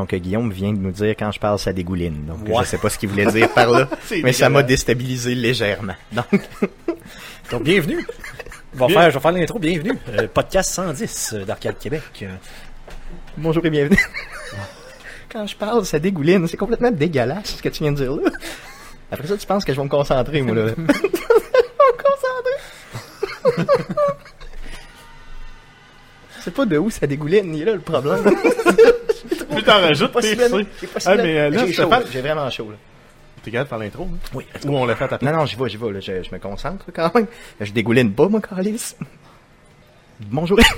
Donc, euh, Guillaume vient de nous dire quand je parle, ça dégouline. Donc, Ouais. je sais pas ce qu'il voulait dire par là, mais ça m'a déstabilisé légèrement. Donc, Donc, bienvenue. Je vais Bien. faire, je vais faire l'intro, bienvenue. Euh, podcast 110 euh, d'Arcade Québec. Bonjour et bienvenue. quand je parle, ça dégouline. C'est complètement dégueulasse ce que tu viens de dire là. Après ça, tu penses que je vais me concentrer, moi, là. je vais me concentrer. C'est pas de où ça dégouline, il est là le problème. Plus t'en rajoutes, pire c'est. Ah, mais euh, là, J'ai vraiment chaud, là. t'es capable de faire l'intro, hein? Oui, Ou on l'a fait à ta place? Non, non, j'y vais, j'y vais, là. Je, je me concentre quand même. Je dégouline pas, moi, Calis. Bonjour.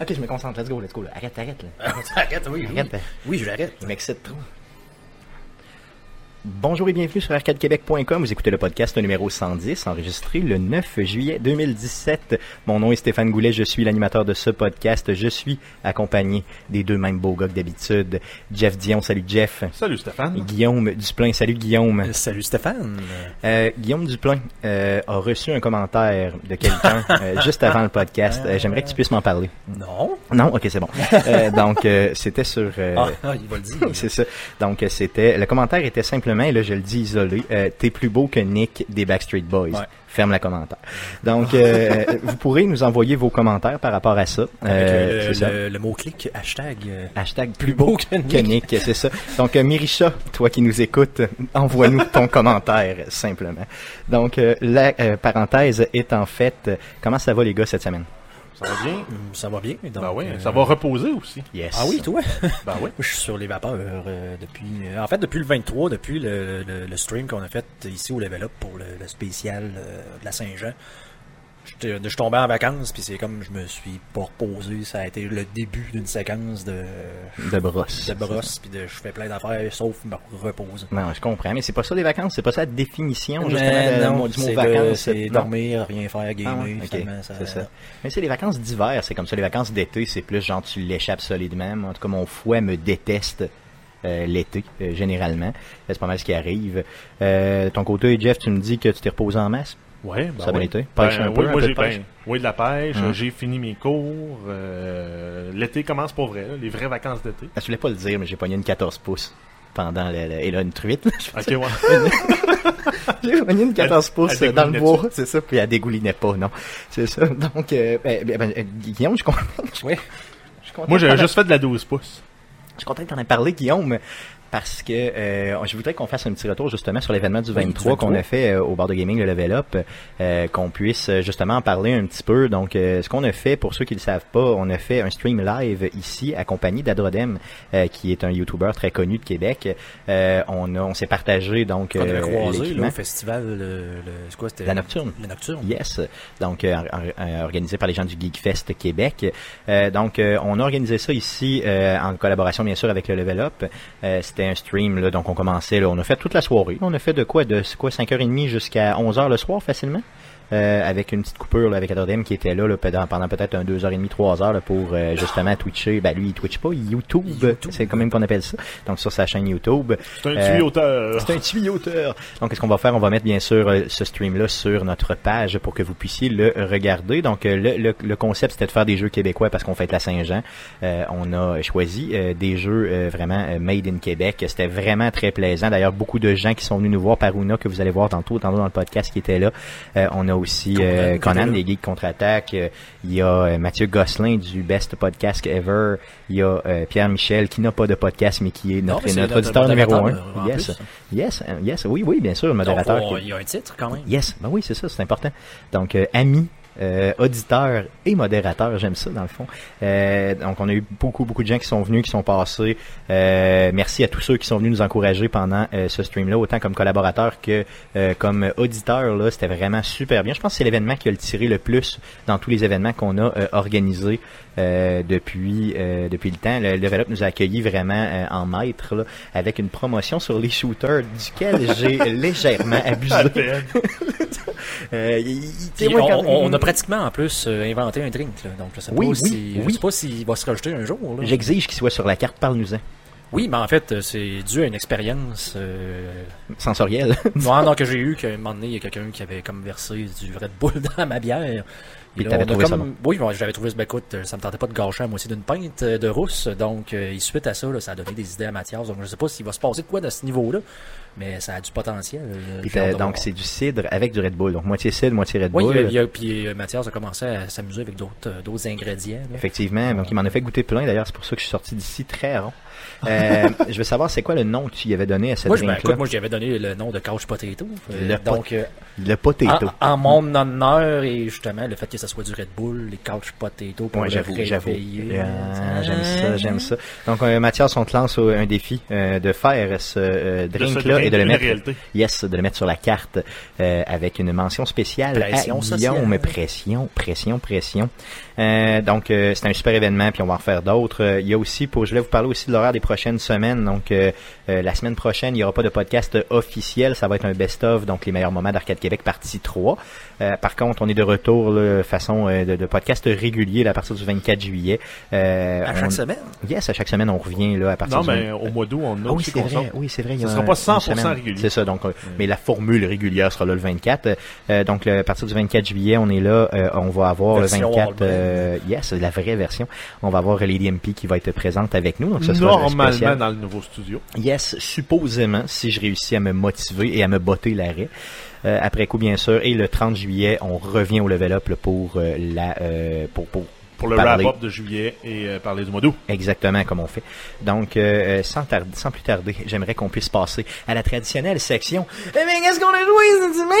ok, je me concentre. Let's go, let's go. là. Arrête, arrête. Là. Arrête, oui, oui. Arrête. hein. Oui, je l'arrête. Je m'excite trop. Bonjour et bienvenue sur arcadequebec.com. Vous écoutez le podcast numéro 110, enregistré le 9 juillet 2017. Mon nom est Stéphane Goulet, je suis l'animateur de ce podcast. Je suis accompagné des deux mêmes beaux gars que d'habitude. Jeff Dion, salut Jeff. Salut Stéphane. Guillaume Duplain, salut Guillaume. Euh, Salut Stéphane. Euh, Guillaume Duplain euh, a reçu un commentaire de quelqu'un euh, juste avant le podcast. Euh, J'aimerais que tu puisses m'en parler. Non. Non, ok, c'est bon. Euh, donc, euh, c'était sur. euh, Ah, ah, il va le dire. c'est ça. Donc, c'était. Le commentaire était simplement, et là, je le dis isolé. euh, T'es plus beau que Nick des Backstreet Boys. Ouais. Ferme le commentaire. Donc, euh, vous pourrez nous envoyer vos commentaires par rapport à ça. Euh, euh, le, ça. le, le mot-clic, hashtag. euh, Hashtag plus beau que Nick. que Nick, c'est ça. Donc, euh, Mirisha, toi qui nous écoutes, envoie-nous ton commentaire, simplement. Donc, euh, la euh, parenthèse est en fait, euh, comment ça va les gars cette semaine? Ça va bien? hum, ça va bien. Donc, Ben oui, euh, ça va reposer aussi. Yes. Ah oui, toi? Ben oui. Je suis sur les vapeurs euh, depuis. euh, en fait, depuis le 23, depuis le, le, le stream qu'on a fait ici au Level Up pour le, le spécial euh, de la Saint-Jean. J'étais- Je suis tombé en vacances, puis c'est comme je me suis pas reposé. Ça a été le début d'une séquence de, De brosse. de brosse, puis de je fais plein d'affaires sauf me reposer. Non, je comprends, mais c'est pas ça des vacances, c'est pas ça la définition, justement, Mais de- non, du mot vacances. c'est dormir, rien faire, gamer. Ah ouais, ok, finalement, ça- c'est ça. Mais c'est les vacances d'hiver, c'est comme ça. Les vacances d'été, c'est plus genre tu l'échappes solidement. Moi, en tout cas, mon fouet me déteste euh, l'été, euh, généralement. C'est pas mal ce qui arrive. Euh, ton côté, Jeff, tu me dis que tu t'es reposé en masse? Ouais, ben Ça a bien oui. été. Pêche Ben un peu, oui, un moi peu j'ai pêche. ben, oui, de la pêche. Hum. J'ai fini mes cours. euh, L'été commence pour vrai, là, les vraies vacances d'été. Ah, Je voulais pas le dire, mais j'ai pogné une 14 pouces pendant le, le- et là une truite. là, Ok, ouais. J'ai pogné une 14 Elle- pouces elle dans le bois, c'est ça, puis elle dégoulinait pas, non. C'est ça. Donc, euh, ben, euh, Guillaume, je suis content. Oui. Je suis content Moi, de j'avais juste fait de la 12 pouces. Je suis content que t'en aies parlé, Guillaume, parce que euh, je voudrais qu'on fasse un petit retour justement sur l'événement du Oui, du 23 qu'on 23. a fait euh, au bar de gaming, le Level Up, euh, qu'on puisse euh, justement en parler un petit peu. Donc, euh, ce qu'on a fait, pour ceux qui ne le savent pas, on a fait un stream live ici, accompagné d'Adrodem, euh, qui est un YouTuber très connu de Québec. Euh, on a, on s'est partagé donc Qu'on avait euh, croisé là, au festival, le, quoi, c'était? La Nocturne. La Nocturne. Yes, donc or- organisé par les gens du Geekfest Québec. Euh, donc euh, on a organisé ça ici euh, en collaboration bien sûr avec le Level Up. Euh, C'était un stream là, donc on commençait, là, on a fait toute la soirée. On a fait de quoi de quoi 5h30 jusqu'à 11h le soir facilement. Euh, avec une petite coupure là, avec Adrodem qui était là, là, pendant, pendant peut-être un 2h30, 3h là, pour euh, justement twitcher. Ben lui il twitch pas, il YouTube, YouTube. c'est quand même qu'on appelle ça. Donc sur sa chaîne YouTube. C'est un Euh, tuyauteur. c'est un tuyauteur. Donc, qu'est-ce qu'on va faire? On va mettre, bien sûr, euh, ce stream-là sur notre page pour que vous puissiez le regarder. Donc, euh, le, le, le concept, c'était de faire des jeux québécois parce qu'on fête la Saint-Jean. Euh, on a choisi euh, des jeux euh, vraiment euh, made in Québec. C'était vraiment très plaisant. D'ailleurs, beaucoup de gens qui sont venus nous voir par Una, que vous allez voir tantôt, tantôt dans le podcast qui était là. Euh, on a aussi euh, Conan des Geeks Contre-Attaque. Euh, Il y a Mathieu Gosselin du Best Podcast Ever. Il y a Pierre Michel qui n'a pas de podcast mais qui est notre, auditeur numéro un. Yes. Yes, yes, oui, oui, bien sûr, le modérateur. il y a un titre quand même. Yes, ben oui, c'est ça, c'est important. Donc, ami, euh, auditeur et modérateur, j'aime ça dans le fond. Euh, donc, on a eu beaucoup, beaucoup de gens qui sont venus, qui sont passés. Euh, merci à tous ceux qui sont venus nous encourager pendant euh, ce stream-là, autant comme collaborateurs que comme auditeurs. Là, c'était vraiment super bien. Je pense que c'est l'événement qui a le tiré le plus dans tous les événements qu'on a organisés depuis euh, depuis le temps. Le Level Up nous a accueillis vraiment euh, en maître là, avec une promotion sur les shooters duquel j'ai légèrement abusé. Euh, il- il- on, quand- on a pratiquement en plus euh, inventé un drink, là. donc je sais Oui, pas oui, si, je oui. sais pas s'il va se rajouter un jour. J'exige qu'il soit sur la carte, parle-nous-en. Oui, mais en fait, euh, c'est dû à une expérience euh, Sensoriel. non, non, que j'ai eu qu'à un moment donné, il y a quelqu'un qui avait comme versé du Red Bull dans ma bière. Puis là, trouvé ça comme- Oui, bon, j'avais trouvé, ben, écoute, euh, ça me tentait pas de gâcher la moitié d'une pinte euh, de rousse, donc euh, et suite à ça, là, ça a donné des idées à Mathias, donc je sais pas s'il va se passer de quoi de ce niveau-là, mais ça a du potentiel. euh, donc c'est du cidre avec du Red Bull. Donc moitié cidre, moitié Red Oui, Bull. a- puis Mathias a commencé à s'amuser avec d'autres d'autres ingrédients. là. Effectivement, donc il m'en a fait goûter plein. D'ailleurs, c'est pour ça que je suis sorti d'ici très rond. Euh, je veux savoir, c'est quoi le nom que tu y avais donné à cette Moi, ben, drink-là? écoute, moi, j'y avais donné le nom de couch potato. Le donc, Le potato. en, en mon honneur et justement le fait que ça soit du Red Bull, les couch potato pour Ouais, le j'avoue, j'avoue. Ah, j'aime ça, j'aime ça. Donc, euh, Mathias, on te lance au- un défi euh, de faire ce euh, drink-là drink et de le une mettre, réalité. yes, de le mettre sur la carte euh, avec une mention spéciale Pression à sociale. Guillaume. Pression, pression, pression. Euh, donc, euh, c'est un super événement, puis on va en faire d'autres. Il y a aussi, pour, je voulais vous parler aussi de l'horaire des prochaines semaines. Donc, euh, euh, la semaine prochaine, il n'y aura pas de podcast officiel. Ça va être un best-of, donc les meilleurs moments d'Arcade Québec, partie 3. Euh, par contre, on est de retour, là, façon euh, de, de podcast régulier là, à partir du 24 juillet. Euh, À chaque on- semaine? Yes, à chaque semaine, on revient là à partir Non, du mais au mois d'août, on a ah oui, c'est vrai, sort. oui, c'est vrai. Ce a sera pas une 100% semaine. régulier. C'est ça, donc, euh, mais la formule régulière sera là le 24. Euh, donc, le- à partir du 24 juillet, on est là, euh, on va avoir Version le 24, Wallman. euh, yes, la vraie version. On va avoir Lady MP qui va être présente avec nous, donc ce sera Normalement spécial. dans le nouveau studio. Yes, supposément, si je réussis à me motiver et à me botter l'arrêt. Euh, après coup, bien sûr. Et le 30 juillet, on revient au level up pour euh, la euh, pour, pour Pour le wrap-up de juillet et euh, parler du mois d'août. Exactement comme on fait. Donc, euh, sans, tarder, sans plus tarder, j'aimerais qu'on puisse passer à la traditionnelle section. Eh bien, qu'est-ce qu'on a joué cette semaine?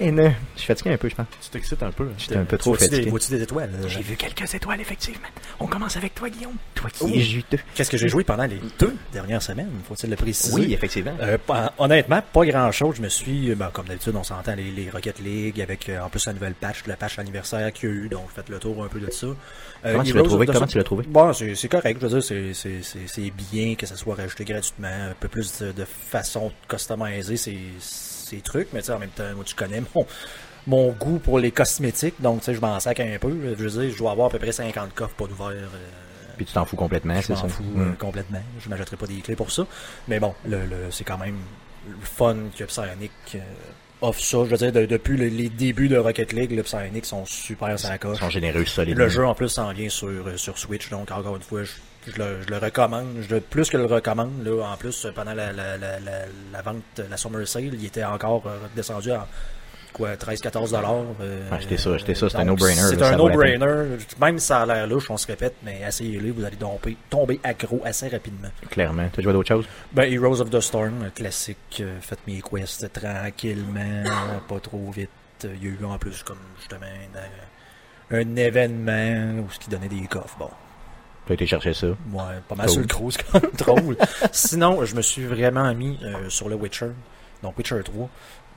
Et ne, je suis fatigué un peu, je pense. Tu t'excites un peu. hein? J'étais un peu trop des, fatigué. vois-tu des étoiles? J'ai vu quelques étoiles, effectivement. On commence avec toi, Guillaume. Toi qui Oh. es juteux. Qu'est-ce que j'ai joué pendant les deux dernières semaines? Faut-il le préciser? Oui, effectivement. Euh, honnêtement, pas grand chose. Je me suis, euh, ben, comme d'habitude, on s'entend les, les Rocket League avec euh, en plus la nouvelle patch, la patch anniversaire qu'il y a eu, donc faites le tour un peu de ça. Euh, Comment tu l'as trouvé? Comment tu l'as trouvé? Bon, c'est correct. Je veux dire, c'est- bien que ça soit rajouté gratuitement, un peu plus de, de façon de customiser ces, ces trucs, mais tu sais, en même temps, moi, tu connais mon, mon goût pour les cosmétiques, donc tu sais, je m'en sac un peu. Je veux dire, je dois avoir à peu près 50 coffres pas d'ouvert. euh, Puis tu t'en fous complètement, je c'est ça? m'en fous Mm. complètement. Je m'achèterai pas des clés pour ça. Mais bon, le, le- c'est quand même le fun que Psyonic euh, offre ça. Je veux dire, de- depuis le- les débuts de Rocket League, le Psyonic sont super Ils coche. sont généreux, solides. Le jeu en plus s'en vient sur, euh, sur Switch, donc encore une fois, je, je le, je le recommande. Je, plus que le recommande, là, en plus, pendant la, la, la, la, la vente, la Summer Sale, il était encore euh, descendu à quoi 13-14 dollars. Euh, Achetez ça, achetez ça, c'est un no-brainer, C'est un no-brainer. Même si ça a l'air louche, on se répète, mais essayez-le, vous allez tomber, tomber accro assez rapidement. Clairement. Tu as joué d'autres choses? Ben, Heroes of the Storm, classique, euh, faites mes quests tranquillement, pas trop vite. Il y a eu en plus comme justement un, un événement où ce qui donnait des coffres. Bon, Tu as été chercher ça? ouais, pas mal Cool. sur le cruise quand même drôle. Sinon, je me suis vraiment mis euh, sur le Witcher, donc Witcher 3.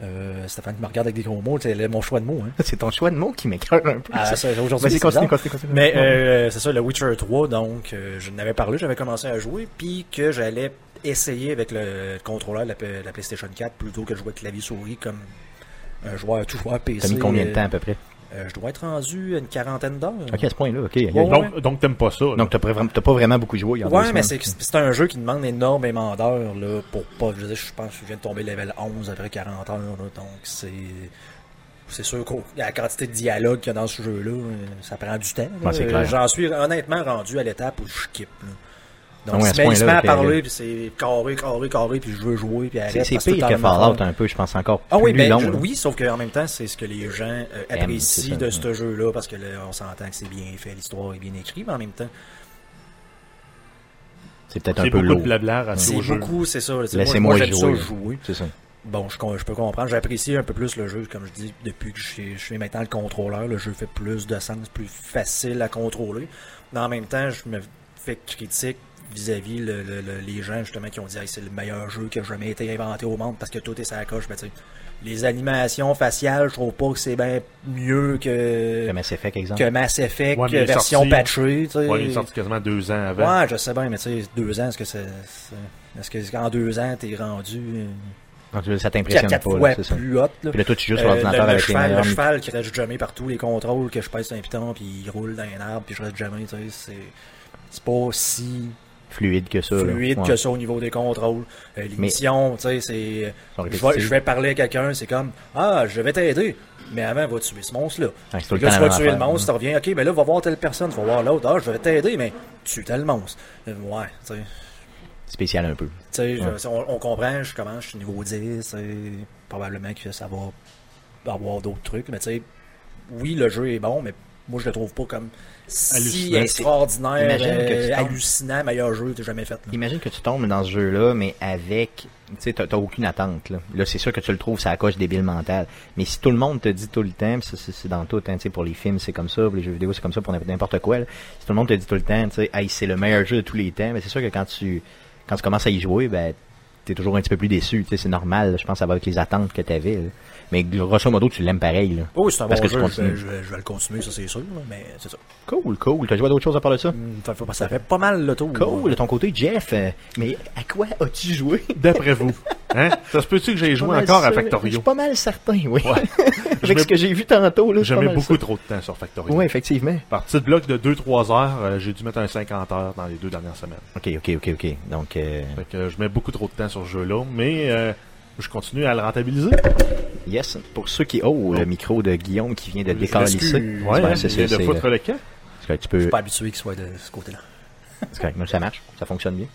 Euh, Stéphane qui me regarde avec des gros mots, c'est mon choix de mots. Hein. C'est ton choix de mots qui m'écœure un peu. Ah, ça. ça, aujourd'hui, c'est continue, bizarre. continue, continue. Mais euh, c'est ça, le Witcher 3, donc euh, je n'avais parlé, j'avais commencé à jouer, puis que j'allais essayer avec le contrôleur de la, PlayStation 4 plutôt que de jouer clavier-souris comme un joueur, tout joueur PC. T'as mis combien de euh, temps à peu près? Euh, Je dois être rendu à une quarantaine d'heures. Ok, à ce point-là, ok. Ouais, Donc, donc t'aimes pas ça. là. Donc, t'as pas, vraiment- t'as pas vraiment beaucoup joué. il y a deux Ouais, mais c'est c'est un jeu qui demande énormément d'heures là, pour pas. Je, veux dire, je pense que je viens de tomber level 11 après 40 heures, là, donc c'est. C'est sûr que la quantité de dialogue qu'il y a dans ce jeu-là, euh, ça prend du temps. Ouais, J'en suis honnêtement rendu à l'étape où je skip. là. Ah Donc, ouais, à il ce se met- il se met point-là, à puis, parler, euh, puis c'est carré, carré, carré, puis je veux jouer, puis C'est arrête. c'est pire que Fallout un peu, je pense encore Ah oui, ben, long. je- oui, sauf qu'en même temps, c'est ce que les gens euh, apprécient ça, de ouais. ce jeu-là, parce que là, on s'entend que c'est bien fait, l'histoire est bien écrite, mais en même temps, C'est peut-être un peu lourd. c'est beaucoup, c'est ça. Laissez-moi moi, j'aime jouer. ça jouer. C'est ça. Bon, je, peux comprendre. J'apprécie un peu plus le jeu, comme je dis, depuis que je suis, je suis maintenant le contrôleur. Le jeu fait plus de sens, plus facile à contrôler. Mais en même temps, je me fais critique vis-à-vis le- le- le- les gens justement qui ont dit Hey, c'est le meilleur jeu qui a jamais été inventé au monde parce que tout est sur la coche. Ben, les animations faciales, je trouve pas que c'est bien mieux que, Le Mass Effect, exemple. que Mass Effect Ouais, version sorti- patchée. tu sais. Ouais, il est sorti quasiment deux ans avant. Ouais, je sais bien, mais tu sais, deux ans, est-ce que c'est. c'est- Est-ce que qu'en deux ans, t'es rendu. euh, Donc, ça quatre, t'impressionne quatre pas, fois là, c'est ça. plus. Là. Puis là, toi, tu joues sur Euh, l'ordinateur le, le avec les cheval, le cheval qui reste jamais partout, les contrôles, que je pèse un piton, puis il roule dans un arbre, puis je reste jamais, tu sais, c'est, c'est pas si fluide que ça. là. fluide Ouais. que ça au niveau des contrôles. Euh, missions, tu sais, c'est, je je vais parler à quelqu'un, c'est comme, ah, je vais t'aider. Mais avant, va tuer ce monstre-là. Temps tu vas tuer le monstre, tu reviens, ok, mais là, va voir telle personne, vas voir l'autre, ah, je vais t'aider, mais tue tel monstre. Euh, ouais, tu sais. Spécial un peu. Tu sais, Ouais. on, on comprend, je commence, je suis niveau 10, et probablement que ça va avoir d'autres trucs, mais tu sais, oui, le jeu est bon, mais moi, je le trouve pas comme si extraordinaire, euh, tu tombes- hallucinant, meilleur jeu que t'as jamais fait. là. Imagine que tu tombes dans ce jeu-là, mais avec, tu sais, t'as aucune attente, là. Là, c'est sûr que tu le trouves, ça coche débile mental. Mais si tout le monde te dit tout le temps, c'est dans tout, hein, tu sais, pour les films, c'est comme ça, pour les jeux vidéo, c'est comme ça, pour n'importe quoi, là. Si tout le monde te dit tout le temps, tu sais, hey, c'est le meilleur jeu de tous les temps, mais c'est sûr que quand tu, quand tu commences à y jouer, ben, t'es toujours un petit peu plus déçu, tu sais, c'est normal, je pense que ça va avec les attentes que t'avais, là. Mais grosso modo, tu l'aimes pareil, là. Oui, c'est un Parce bon que jeu, je, vais- je vais- je vais le continuer, ça c'est sûr, mais c'est ça. Cool, cool. T'as joué à d'autres choses à part de ça? Hum, Ça fait, ça fait pas mal le tour. Cool, de ton côté, Jeff, euh, mais à quoi as-tu joué? D'après vous. Hein? Ça se peut-tu que j'ai joué encore à sûr. Je Factorio? suis pas mal certain, oui. Ouais. Avec mets- ce que j'ai vu tantôt, là. Mis mal beaucoup ça. trop de temps sur Factorio. Oui, effectivement. Par petit bloc de 2-3 heures, euh, j'ai dû mettre un 50 heures dans les deux dernières semaines. Ok, ok, ok, ok. Donc, euh, Fait que euh, je mets beaucoup trop de temps sur ce jeu-là, mais euh, je continue à le rentabiliser. Yes. Pour ceux qui. Oh, le micro de Guillaume qui vient de décalisser. Ouais, hein, c'est il vient ça, de foutre le camp. Correct, tu Je peux. suis pas habitué qu'il soit de ce côté-là. C'est correct, mais ça marche. Ça fonctionne bien.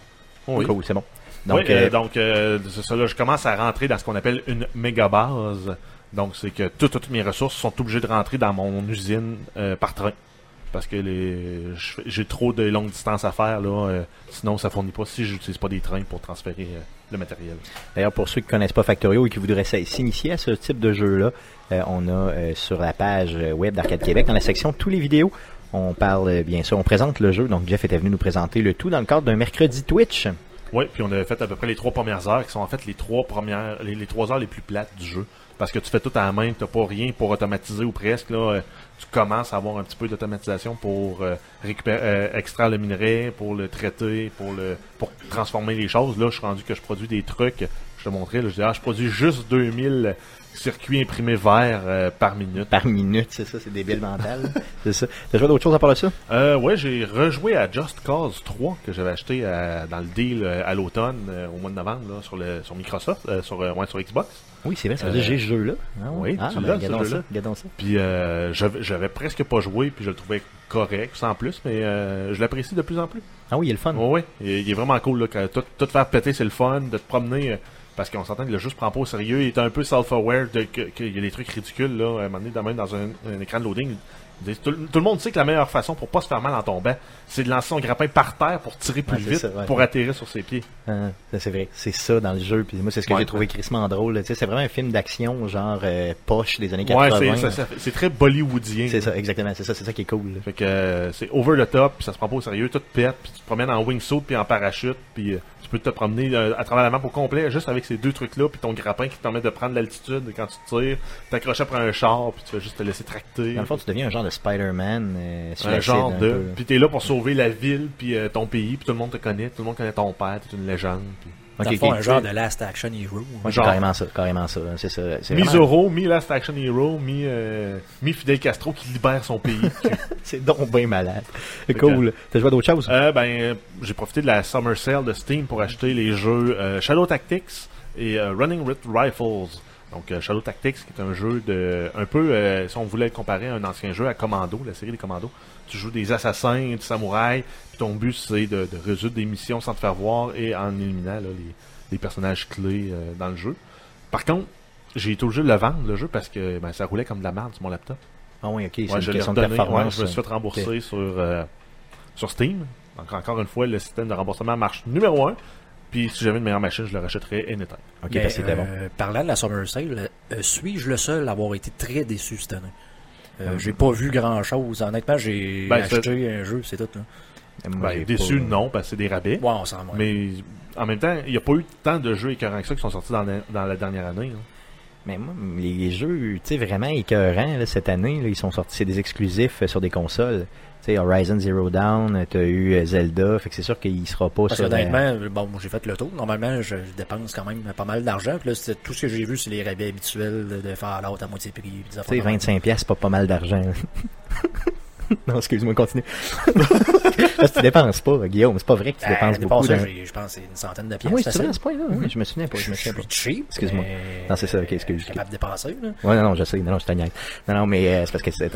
Oui. Cool, c'est bon. Donc, Donc, euh, euh, donc euh, ça, là, je commence à rentrer dans ce qu'on appelle une méga base. Donc, c'est que toutes, toutes mes ressources sont obligées de rentrer dans mon usine euh, par train. Parce que les je fais- j'ai trop de longues distances à faire, là. euh, sinon, ça fournit pas si j'utilise pas des trains pour transférer euh, le matériel. D'ailleurs, pour ceux qui connaissent pas Factorio et qui voudraient s'initier à ce type de jeu-là, euh, on a euh, sur la page euh, web d'Arcade Québec, dans la section tous les vidéos, on parle bien sûr, on présente le jeu. Donc Jeff était venu nous présenter le tout dans le cadre d'un mercredi Twitch. Oui, puis on a fait à peu près les trois premières heures, qui sont en fait les trois premières, les, les trois heures les plus plates du jeu. Parce que tu fais tout à la main, t'as pas rien pour automatiser ou presque. Là, tu commences à avoir un petit peu d'automatisation pour euh, récupérer, euh, extraire le minerai, pour le traiter, pour le, pour transformer les choses. Là, je suis rendu que je produis des trucs. Je te montrais, là, je dis, ah, je produis juste 2000 circuits imprimés verts euh, par minute. Par minute, c'est ça, c'est débile mental. c'est ça. T'as joué d'autres choses à part de ça? Euh, ouais, j'ai rejoué à Just Cause 3 que j'avais acheté à- dans le deal à l'automne, au mois de novembre, là, sur, le, sur Microsoft, sur, ouais, sur Xbox. Oui, c'est vrai, ça veut dire j'ai ce jeu-là. Ah, oui, ah, tu ben, ce jeu-là. Puis euh, j'avais presque pas joué, puis je le trouvais correct, sans plus, mais euh, je l'apprécie de plus en plus. Ah oui, il est le fun. Ouais, ouais, il, il est vraiment cool, là, que tout, tout faire péter, c'est le fun, de te promener, euh, parce qu'on s'entend que le jeu se prend pas au sérieux, il est un peu self-aware, qu'il y a des trucs ridicules, là, à un moment donné, dans- même dans un, un écran de loading. Tout, tout le monde sait que la meilleure façon pour pas se faire mal en tombant, c'est de lancer son grappin par terre pour tirer plus Ouais, vite, ça, ouais. pour atterrir sur ses pieds. Ah, c'est vrai, c'est ça dans le jeu. Puis moi, c'est ce que Ouais. j'ai trouvé crissement drôle. là. Tu sais, c'est vraiment un film d'action, genre euh, poche des années Ouais, 80. c'est, très bollywoodien. C'est ça, exactement. C'est ça, c'est ça qui est cool. là. Fait que euh, c'est over the top, puis ça se prend pas au sérieux, tout pète, puis tu te promènes en wingsuit puis en parachute, puis euh, tu peux te promener à travers la map au complet juste avec ces deux trucs là, puis ton grappin qui te permet de prendre l'altitude quand tu tires, t'accroches après un char, puis tu vas juste te laisser tracter. Dans le fond, tu deviens un genre de Spider-Man. Euh, un genre de. peu. Puis t'es là pour sauver la ville, puis euh, ton pays, puis tout le monde te connaît, tout le monde connaît ton père, t'es une légende. puis- Ok, Dans le fond, ok. un genre de Last Action Hero. C'est genre. carrément ça, carrément ça. C'est ça. C'est Mi vraiment- Zorro, mi Last Action Hero, mi, euh, mi Fidel Castro qui libère son pays. C'est donc bien malade. Cool. T'as joué à d'autres choses? Euh, ben, j'ai profité de la Summer Sale de Steam pour acheter les jeux euh, Shadow Tactics et euh, Running with Rifles. Donc, euh, Shadow Tactics, qui est un jeu de. Un peu, euh, si on voulait le comparer à un ancien jeu, à Commando, la série des Commandos. Tu joues des assassins, des samouraïs, puis ton but, c'est de, de résoudre des missions sans te faire voir et en éliminant là, les, les personnages clés euh, dans le jeu. Par contre, j'ai été obligé de le vendre, le jeu, parce que ben, ça roulait comme de la merde sur mon laptop. Ah oui, ok. C'est Ouais, une je question de. Ouais, je me suis fait rembourser sur, euh, sur Steam. Donc, encore une fois, le système de remboursement marche numéro un. Puis, si j'avais une meilleure machine, je le rachèterais anytime. Ok, Mais, parce que c'était bon. euh, Parlant de la Summer Sale, euh, suis-je le seul à avoir été très déçu cette année? Euh, Euh, j'ai pas vu grand chose. Honnêtement, j'ai Ben, acheté un jeu, c'est tout. Là. Moi, Ben, j'ai déçu, pas- non, parce que c'est des rabais. Ouais, on s'en. Mais en même temps, il n'y a pas eu tant de jeux écœurants que ça qui sont sortis dans la, dans la dernière année. hein. Mais moi, les jeux, tu sais, vraiment écœurants, là, cette année, là, ils sont sortis, c'est des exclusifs euh, sur des consoles. Tu sais, Horizon Zero Dawn, t'as eu euh, Zelda, fait que c'est sûr qu'il sera pas Parce sur... la- honnêtement, euh, bon, j'ai fait le tour. Normalement, je, je dépense quand même pas mal d'argent. Puis là, c'est- tout ce que j'ai vu, c'est les rabais habituels de, Fallout à moitié prix. Tu sais, de même. 25 pièces, c'est pas pas mal d'argent. non, excuse-moi, continue. Parce que tu dépenses pas, Guillaume, c'est pas vrai que tu Euh, dépenses dépense, beaucoup. dans- Je pense c'est une centaine de Ah pièces. oui, c'est vrai, à ce point-là. Oui, je me souviens pas. Je Je, me souviens pas. suis cheap. Excuse-moi. Non, c'est ça, ok, excuse, Je suis capable de dépenser, là. Ouais, non, non, je sais, non, non, je te niaise. Non, non, mais euh, c'est parce que c'est.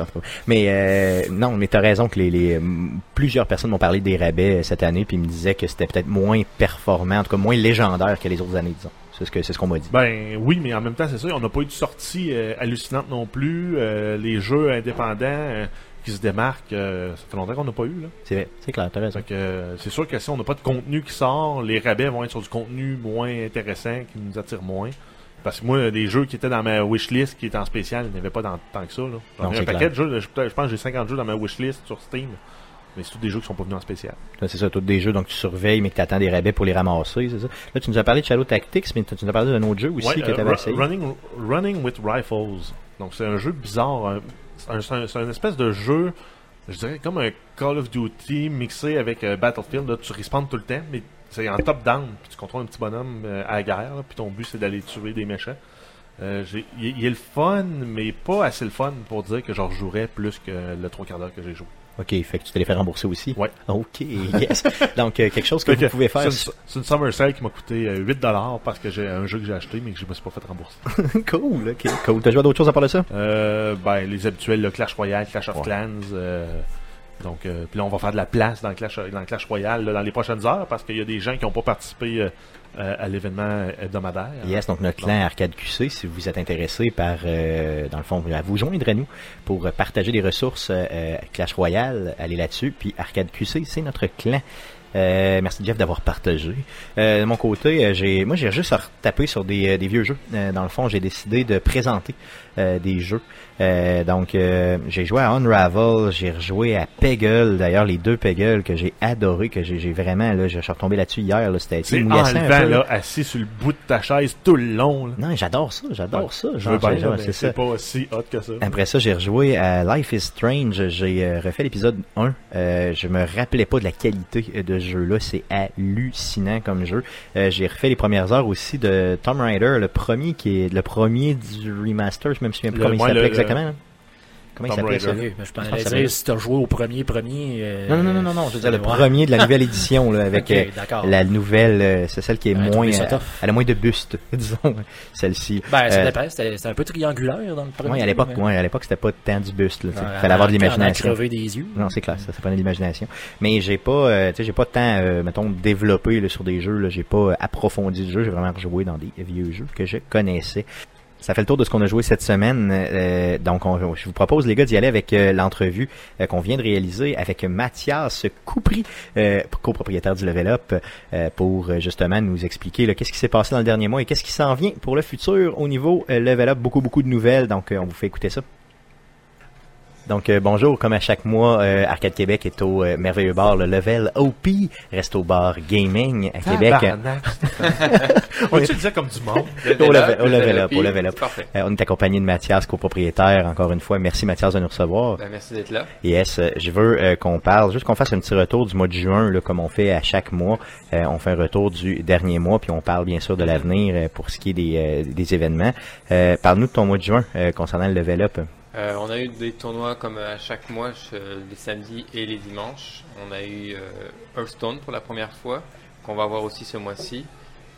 Mais euh, non, mais t'as raison que les, les m- plusieurs personnes m'ont parlé des rabais euh, cette année, puis ils me disaient que c'était peut-être moins performant, en tout cas moins légendaire que les autres années, disons. C'est ce que c'est ce qu'on m'a dit. Ben oui, mais en même temps, c'est ça. On n'a pas eu de sortie euh, hallucinante non plus. Euh, les jeux indépendants euh, qui se démarquent, euh, ça fait longtemps qu'on n'a pas eu. Là. C'est vrai, c'est clair, t'as raison. Euh, c'est sûr que si on n'a pas de contenu qui sort, les rabais vont être sur du contenu moins intéressant, qui nous attire moins. Parce que moi, des jeux qui étaient dans ma wishlist, qui étaient en spécial, il n'y avait pas dans, tant que ça. J'en ai un paquet clair. de jeux, je, je pense que j'ai 50 jeux dans ma wishlist sur Steam. Mais c'est tous des jeux qui sont pas venus en spécial. C'est ça, tous des jeux donc tu surveilles, mais que t'attends des rabais pour les ramasser, c'est ça. Là, tu nous as parlé de Shadow Tactics, mais tu nous as parlé d'un autre jeu aussi Ouais, que euh, t'avais Ru- essayé. running, running with Rifles. Donc c'est un jeu bizarre. C'est un, espèce de jeu, je dirais comme un Call of Duty mixé avec euh, Battlefield. Là, tu respawns tout le temps, mais c'est en top-down. Puis tu contrôles un petit bonhomme euh, à la guerre. puis ton but c'est d'aller tuer des méchants. Euh, il, est le fun, mais pas assez le fun pour dire que je rejouerais plus que le trois quarts d'heure que j'ai joué. Ok, fait que tu te les fais rembourser aussi. Ouais. Ok, yes. donc euh, quelque chose que Fait vous que pouvez faire. C'est une, une Summer Sale qui m'a coûté euh, 8$ parce que j'ai un jeu que j'ai acheté mais que je me suis pas fait rembourser. cool, ok, cool. T'as joué à d'autres choses à part de ça? Euh, ben, les habituels, le Clash Royale, Clash of Ouais. Clans. euh, donc, euh, puis là, on va faire de la place dans le Clash, dans le Clash Royale là, dans les prochaines heures parce qu'il y a des gens qui n'ont pas participé à l'événement hebdomadaire. Yes, donc notre clan Arcade QC, si vous êtes intéressé par, euh, dans le fond, à vous joindre à nous pour euh, partager des ressources euh, Clash Royale, allez là-dessus. Puis Arcade QC, c'est notre clan. Euh, merci Jeff d'avoir partagé. Euh, de mon côté, euh, j'ai, moi j'ai juste retapé sur des, euh, des vieux jeux. Euh, dans le fond, j'ai décidé de présenter euh, des jeux. Euh, donc, euh, j'ai joué à Unravel, j'ai rejoué à Peggle. D'ailleurs, les deux Peggle que j'ai adoré, que j'ai, vraiment là, je suis retombé là-dessus hier. Là, c'était C'est là, assis sur le bout de ta chaise tout le long. Là. Non, j'adore ça, j'adore Ouais. ça. Je Genre, veux bien, c'est- pas si hot que ça. Après ça, j'ai rejoué à Life is Strange. J'ai refait l'épisode 1. Euh, je me rappelais pas de la qualité de ce jeu-là. C'est hallucinant comme jeu. Euh, j'ai refait les premières heures aussi de Tomb Raider, le premier qui est le premier du remaster. Je me souviens plus Le- comment il s'appelait exactement. Comment il Tomb s'appelait ça? Je que ça dire si t'as joué au premier, premier. euh, Non, non, non, non, non, je veux dire le premier de la nouvelle édition là, avec euh, la nouvelle, euh, c'est celle qui est Ouais, moins, euh, elle a moins de buste, disons, celle-ci. Ben, ça Euh, dépend. C'était c'était un peu triangulaire dans le premier. Ouais, à l'époque, mais- ouais, à l'époque, c'était pas tant du buste. Là, tu sais. Ouais, fallait avoir de l'imagination. crever des yeux. Non, c'est clair, ça, ça prenait de l'imagination. Mais j'ai pas, euh, tu sais, j'ai pas tant, euh, mettons, développé là, sur des jeux. Là, j'ai pas euh, approfondi le jeu. J'ai vraiment rejoué dans des vieux jeux que je connaissais. Ça fait le tour de ce qu'on a joué cette semaine. Euh, donc, on- je vous propose, les gars, d'y aller avec euh, l'entrevue euh, qu'on vient de réaliser avec Mathias Coupry, euh, copropriétaire du Level Up, pour justement nous expliquer qu'est-ce qui s'est passé dans le dernier mois et qu'est-ce qui s'en vient pour le futur au niveau Level Up. Beaucoup, beaucoup de nouvelles. Donc, on vous fait écouter ça. Donc euh, bonjour, comme à chaque mois, euh, Arcade Québec est au euh, merveilleux bar le Level OP, reste au bar gaming à Québec. On tu le dire comme du monde? Au level- au level up, au level up. Parfait. Euh, on est accompagné de Mathias, copropriétaire, encore une fois. Merci Mathias de nous recevoir. Ben, merci d'être là. Yes, euh, je veux euh, qu'on parle, juste qu'on fasse un petit retour du mois de juin, là, comme on fait à chaque mois. Euh, on fait un retour du dernier mois, puis on parle bien sûr de l'avenir pour ce qui est des, euh, des événements. Euh, Parle-nous de ton mois de juin euh, concernant le level up. Euh, on a eu des tournois comme à chaque mois, je- les samedis et les dimanches. On a eu euh, Hearthstone pour la première fois, qu'on va voir aussi ce mois-ci.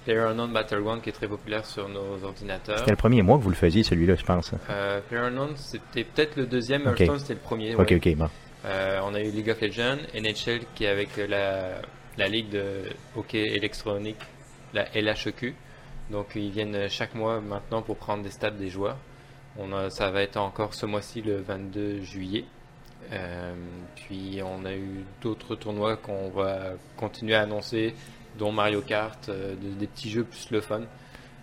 PlayerUnknown Battleground qui est très populaire sur nos ordinateurs. C'était le premier mois que vous le faisiez, celui-là, je pense. Euh, PlayerUnknown c'était peut-être le deuxième, Ok. Hearthstone c'était le premier. Ok, ouais. ok, bon. Euh, on a eu League of Legends, NHL qui est avec la, la ligue de hockey électronique, la LHEQ. Donc ils viennent chaque mois maintenant pour prendre des stats des joueurs. On a, ça va être encore ce mois-ci le 22 juillet. Euh, puis on a eu d'autres tournois qu'on va continuer à annoncer, dont Mario Kart, euh, de- des petits jeux plus le fun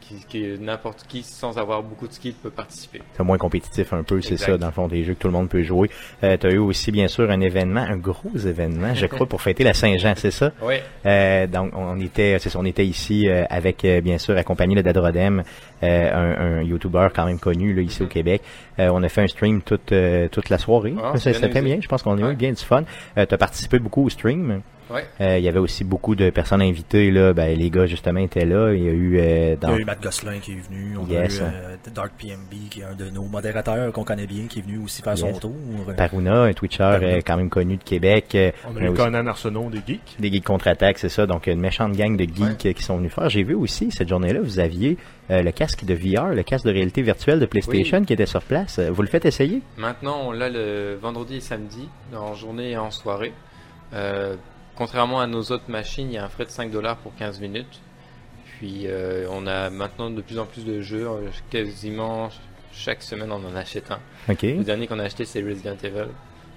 qui, qui n'importe qui sans avoir beaucoup de skills peut participer. C'est moins compétitif un peu, c'est ça, dans le fond, des jeux que tout le monde peut jouer. Euh, tu as eu aussi, bien sûr, un événement, un gros événement, je crois, pour fêter la Saint-Jean, c'est ça? Oui, Euh, donc, on était, c'est ça, on était ici euh, avec, euh, bien sûr, accompagné de Dadrodem, euh, un, un YouTuber quand même connu là, ici au Québec. Euh, on a fait un stream toute euh, toute la soirée. Ah, ça c'était bien bien. Je pense qu'on a eu Ouais. bien du fun. Euh, tu as participé beaucoup au stream? Ouais. Euh, il y avait aussi beaucoup de personnes invitées là. Ben, les gars justement étaient là. Il y a eu euh, Il dans y a eu Matt Gosselin qui est venu. On Yes. a eu euh, Dark PMB qui est un de nos modérateurs qu'on connaît bien qui est venu aussi faire son tour. Paruna, un Twitcher Paruna. euh, quand même connu de Québec. Euh, On a a eu aussi Conan Arsenault des Geeks. des geeks contre-attaque, c'est ça. Donc une méchante gang de geeks euh, qui sont venus faire. J'ai vu aussi cette journée-là, vous aviez euh, le casque de VR, le casque de réalité virtuelle de PlayStation qui était sur place. Euh, Vous le faites essayer? Maintenant, on l'a le vendredi et samedi, en journée et en soirée. Euh, contrairement à nos autres machines, il y a un frais de 5 dollars pour 15 minutes. Puis euh, on a maintenant de plus en plus de jeux, euh, quasiment chaque semaine on en achète un. Le dernier qu'on a acheté c'est Resident Evil,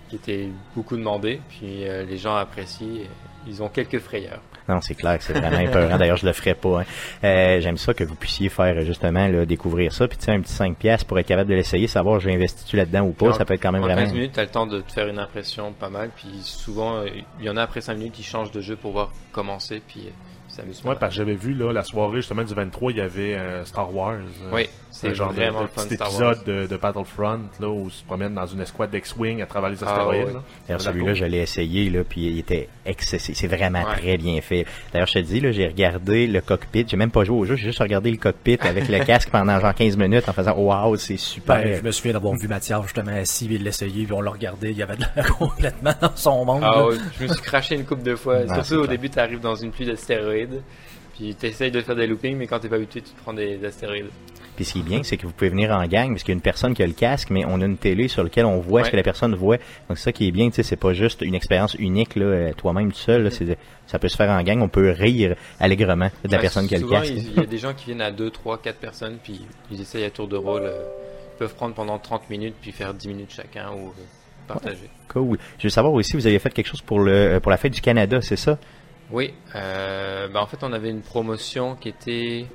qui était beaucoup demandé, puis euh, les gens apprécient, et ils ont quelques frayeurs. Non, c'est clair que c'est vraiment épeurant. D'ailleurs, je le ferais pas. hein. Euh, J'aime ça que vous puissiez faire justement là, découvrir ça. Puis tu sais, un petit 5 pièces pour être capable de l'essayer, savoir j'ai investi là-dedans ou pas, En- ça peut être quand même En vraiment. 15 minutes, tu as le temps de te faire une impression pas mal, puis souvent euh, il y en a après 5 minutes qui changent de jeu pour voir commencer, puis euh, ça s'amuse pas Ouais, mal. parce que j'avais vu là la soirée justement du 23, il y avait euh, Star Wars. euh, Oui, C'est genre de, vraiment de le fun petit Star Wars. épisode de, de Battlefront là où tu te promènes dans une escouade d'X-Wing à travers les Ah, astéroïdes. ouais. là. D'ailleurs, celui-là, je l'ai essayé, là, puis il était excessif. C'est vraiment Ouais. très bien fait. D'ailleurs, je te dis, là, j'ai regardé le cockpit. J'ai même pas joué au jeu, j'ai juste regardé le cockpit avec le casque pendant genre 15 minutes en faisant Waouh, c'est super. Ben, je me souviens d'avoir vu Mathias justement assis et l'essayer, puis on l'a regardé, il y avait de l'air complètement dans son monde. Ah ouais, je me suis craché une couple de fois. C'est Surtout au clair. début, tu arrives dans une pluie d'astéroïdes. Puis tu essayes de faire des loopings, mais quand t'es pas habitué, tu te prends des astéroïdes. Puis ce qui est bien, c'est que vous pouvez venir en gang, parce qu'il y a une personne qui a le casque, mais on a une télé sur laquelle on voit ce que la personne voit. Donc c'est ça qui est bien, tu sais, c'est pas juste une expérience unique, là, euh, toi-même tout seul, là, c'est- ça peut se faire en gang, on peut rire allègrement de la Ouais, personne qui a le casque. il y a des gens qui viennent à 2, 3, 4 personnes, puis ils essayent à tour de rôle. euh, Ils peuvent prendre pendant 30 minutes, puis faire 10 minutes chacun, ou euh, partager. Cool. Je veux savoir aussi, vous aviez fait quelque chose pour le pour la fête du Canada, c'est ça? Oui, euh, bah en fait, on avait une promotion qui était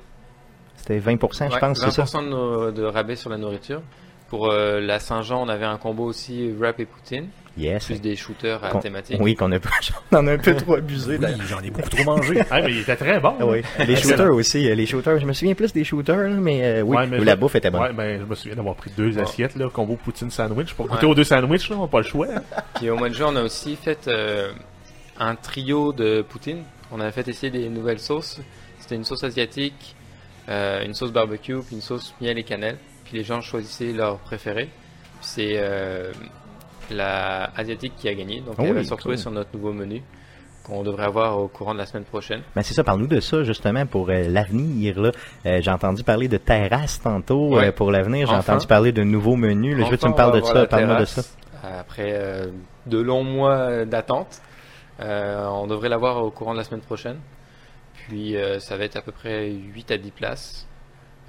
C'était 20%, je Ouais, pense, c'est ça? 20% de, no- de rabais sur la nourriture. Pour euh, la Saint-Jean, on avait un combo aussi wrap et poutine, Yes. plus des shooters à thématique. Oui, qu'on a en a un peu trop abusé. Oui, j'en ai beaucoup trop mangé. Ah, mais il était très bon. Ah oui. Les shooters aussi, euh, les shooters, je me souviens plus des shooters, là, mais euh, oui, Ouais, mais où la je- bouffe était bonne. Ouais, ben, je me souviens d'avoir pris deux Ouais. assiettes, là, combo poutine sandwich. Pour goûter Ouais. aux deux sandwichs, là, on n'a pas le choix. Puis au mois de juin, on a aussi fait euh, un trio de poutine. On a fait essayer des nouvelles sauces. C'était une sauce asiatique, euh, une sauce barbecue, puis une sauce miel et cannelle. Puis les gens choisissaient leur préféré. C'est euh, la asiatique qui a gagné. Donc Oh elle va se retrouver cool. sur notre nouveau menu qu'on devrait avoir au courant de la semaine prochaine. Ben c'est ça, parle-nous de ça justement pour euh, l'avenir. là. Euh, j'ai entendu parler de terrasse tantôt Ouais. euh, pour l'avenir. J'ai Enfin. entendu parler de nouveaux menus. Là, je veux que tu Enfin, me parles de ça. la Parle-moi de ça. Après euh, de longs mois d'attente, on devrait l'avoir au courant de la semaine prochaine. Puis euh, ça va être à peu près 8 à 10 places.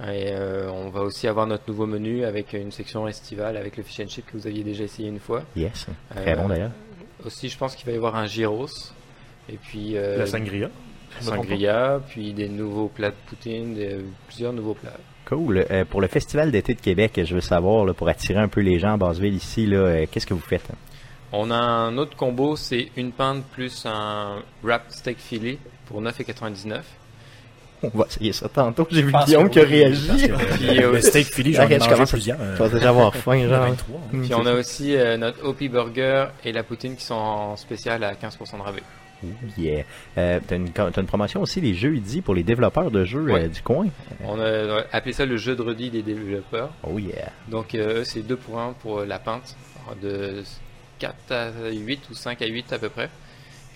Et euh, on va aussi avoir notre nouveau menu avec une section estivale avec le fish and chip que vous aviez déjà essayé une fois. Yes. Très Euh, bon d'ailleurs. Aussi, je pense qu'il va y avoir un gyros. Et puis euh, La sangria. la sangria, puis des nouveaux plats de poutine, des- plusieurs nouveaux plats. Cool. Euh, pour le Festival d'été de Québec, je veux savoir, là, pour attirer un peu les gens en Basseville ici, euh, qu'est-ce que vous faites? On a un autre combo, c'est une pinte plus un wrap steak filet pour 9,99. On va essayer ça tantôt. J'ai vu Guillaume que qui a réagi. Puis, euh, le steak Philly, j'en ai mangé plusieurs. Je vais déjà avoir faim, genre. 23. Mm, Puis on a aussi euh, notre OP Burger et la poutine qui sont en spécial à 15% de rabais. Oh, yeah. Euh, t'as une, t'as une promotion aussi les jeudis pour les développeurs de jeux Ouais. euh, du coin. On a appelé ça le jeu de redis des développeurs. Oh yeah. Donc euh, eux, c'est 2 pour 1 pour la pinte, de 4 à 8 ou 5 à 8 à peu près.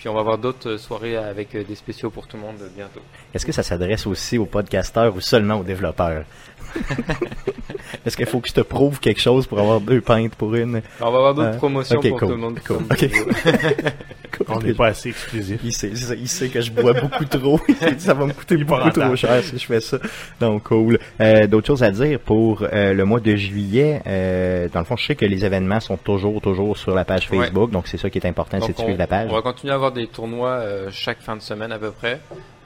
Puis on va avoir d'autres soirées avec euh, des spéciaux pour tout le monde bientôt. Est-ce que ça s'adresse aussi aux podcasteurs ou seulement aux développeurs? Est-ce qu'il faut que je te prouve quelque chose pour avoir deux pintes pour une? On va avoir d'autres Euh, promotions pour cool, tout le monde. cool. On n'est pas assez exclusif. Il sait, il que je bois beaucoup trop. Il sait que ça va me coûter Il beaucoup trop cher si je fais ça. Donc, cool. Euh, D'autres choses à dire pour euh, le mois de juillet. Euh, dans le fond, je sais que les événements sont toujours, toujours sur la page Ouais. Facebook. Donc, c'est ça qui est important, c'est de suivre la page. on va continuer à avoir des tournois euh, chaque fin de semaine à peu près,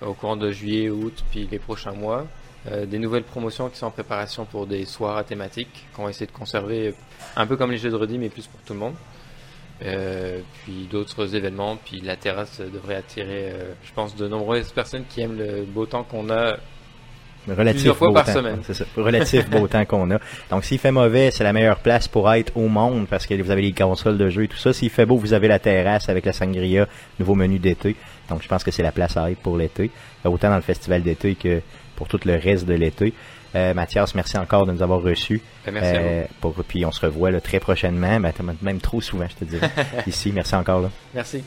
au courant de juillet, août, puis les prochains mois. Euh, des nouvelles promotions qui sont en préparation pour des soirs thématiques qu'on va essayer de conserver un peu comme les jeux de redis mais plus pour tout le monde. Euh, puis d'autres événements, puis la terrasse devrait attirer, euh, je pense, de nombreuses personnes qui aiment le beau temps qu'on a Relatif Plusieurs fois beau par temps. semaine. C'est ça. Relatif beau temps qu'on a. Donc, s'il fait mauvais, c'est la meilleure place pour être au monde parce que vous avez les consoles de jeu et tout ça. S'il fait beau, vous avez la terrasse avec la sangria, nouveau menu d'été. Donc, je pense que c'est la place à être pour l'été. Autant dans le festival d'été que pour tout le reste de l'été. Euh, Mathias, merci encore de nous avoir reçus. Ben, merci à vous. Euh, pour, puis on se revoit là, très prochainement. Ben, même trop souvent, je te dirais. Ici, merci encore. Là. Merci.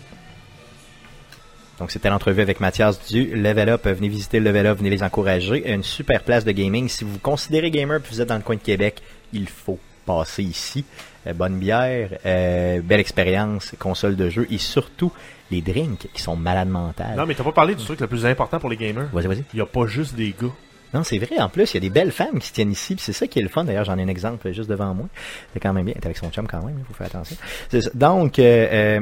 Donc c'était l'entrevue avec Mathias du Level Up. Venez visiter le Level Up, venez les encourager. Une super place de gaming. Si vous vous considérez gamer et vous êtes dans le coin de Québec, il faut passer ici. Euh, bonne bière, euh, belle expérience, console de jeu et surtout les drinks qui sont malades mentales. Non, mais t'as pas parlé du truc le plus important pour les gamers. Vas-y, vas-y. Il y a pas juste des gars. Non, c'est vrai. En plus, il y a des belles femmes qui se tiennent ici. puis C'est ça qui est le fun. D'ailleurs, j'en ai un exemple juste devant moi. C'est quand même bien. Est avec son chum quand même. Il faut faire attention. Donc, euh, euh,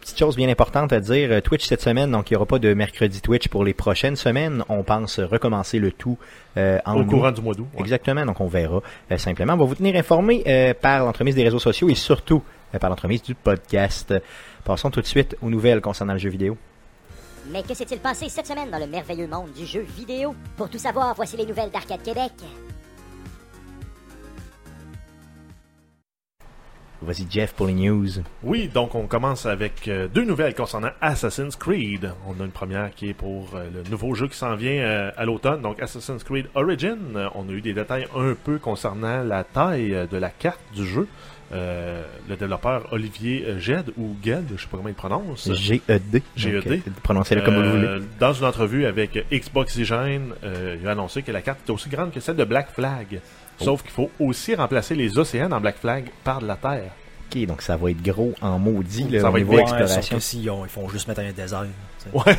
petite chose bien importante à dire. euh, Twitch cette semaine. Donc, il n'y aura pas de mercredi Twitch pour les prochaines semaines. On pense recommencer le tout euh, en Au août. courant du mois d'août. ouais. Exactement, donc on verra euh, simplement. On va vous tenir informé euh, par l'entremise des réseaux sociaux et surtout euh, par l'entremise du podcast. Passons tout de suite aux nouvelles concernant le jeu vidéo. Mais que s'est-il passé cette semaine dans le merveilleux monde du jeu vidéo? Pour tout savoir, voici les nouvelles d'Arcade Québec. Vas-y Jeff pour les news. Oui, donc on commence avec euh, deux nouvelles concernant Assassin's Creed. On a une première qui est pour euh, le nouveau jeu qui s'en vient euh, à l'automne, donc Assassin's Creed Origin. On a eu des détails un peu concernant la taille de la carte du jeu. Le développeur Olivier Ged ou Ged, je sais pas comment il prononce. GED. GED. Prononcez-le comme vous le voulez. Dans une entrevue avec Xboxygene, euh, il a annoncé que la carte est aussi grande que celle de Black Flag. Oh. Sauf qu'il faut aussi remplacer les océans dans Black Flag par de la terre. Ok, donc ça va être gros en maudit là, Ça au va être niveau Ouais, exploration. que si on- ils font juste mettre un désert. Ouais. Ouais,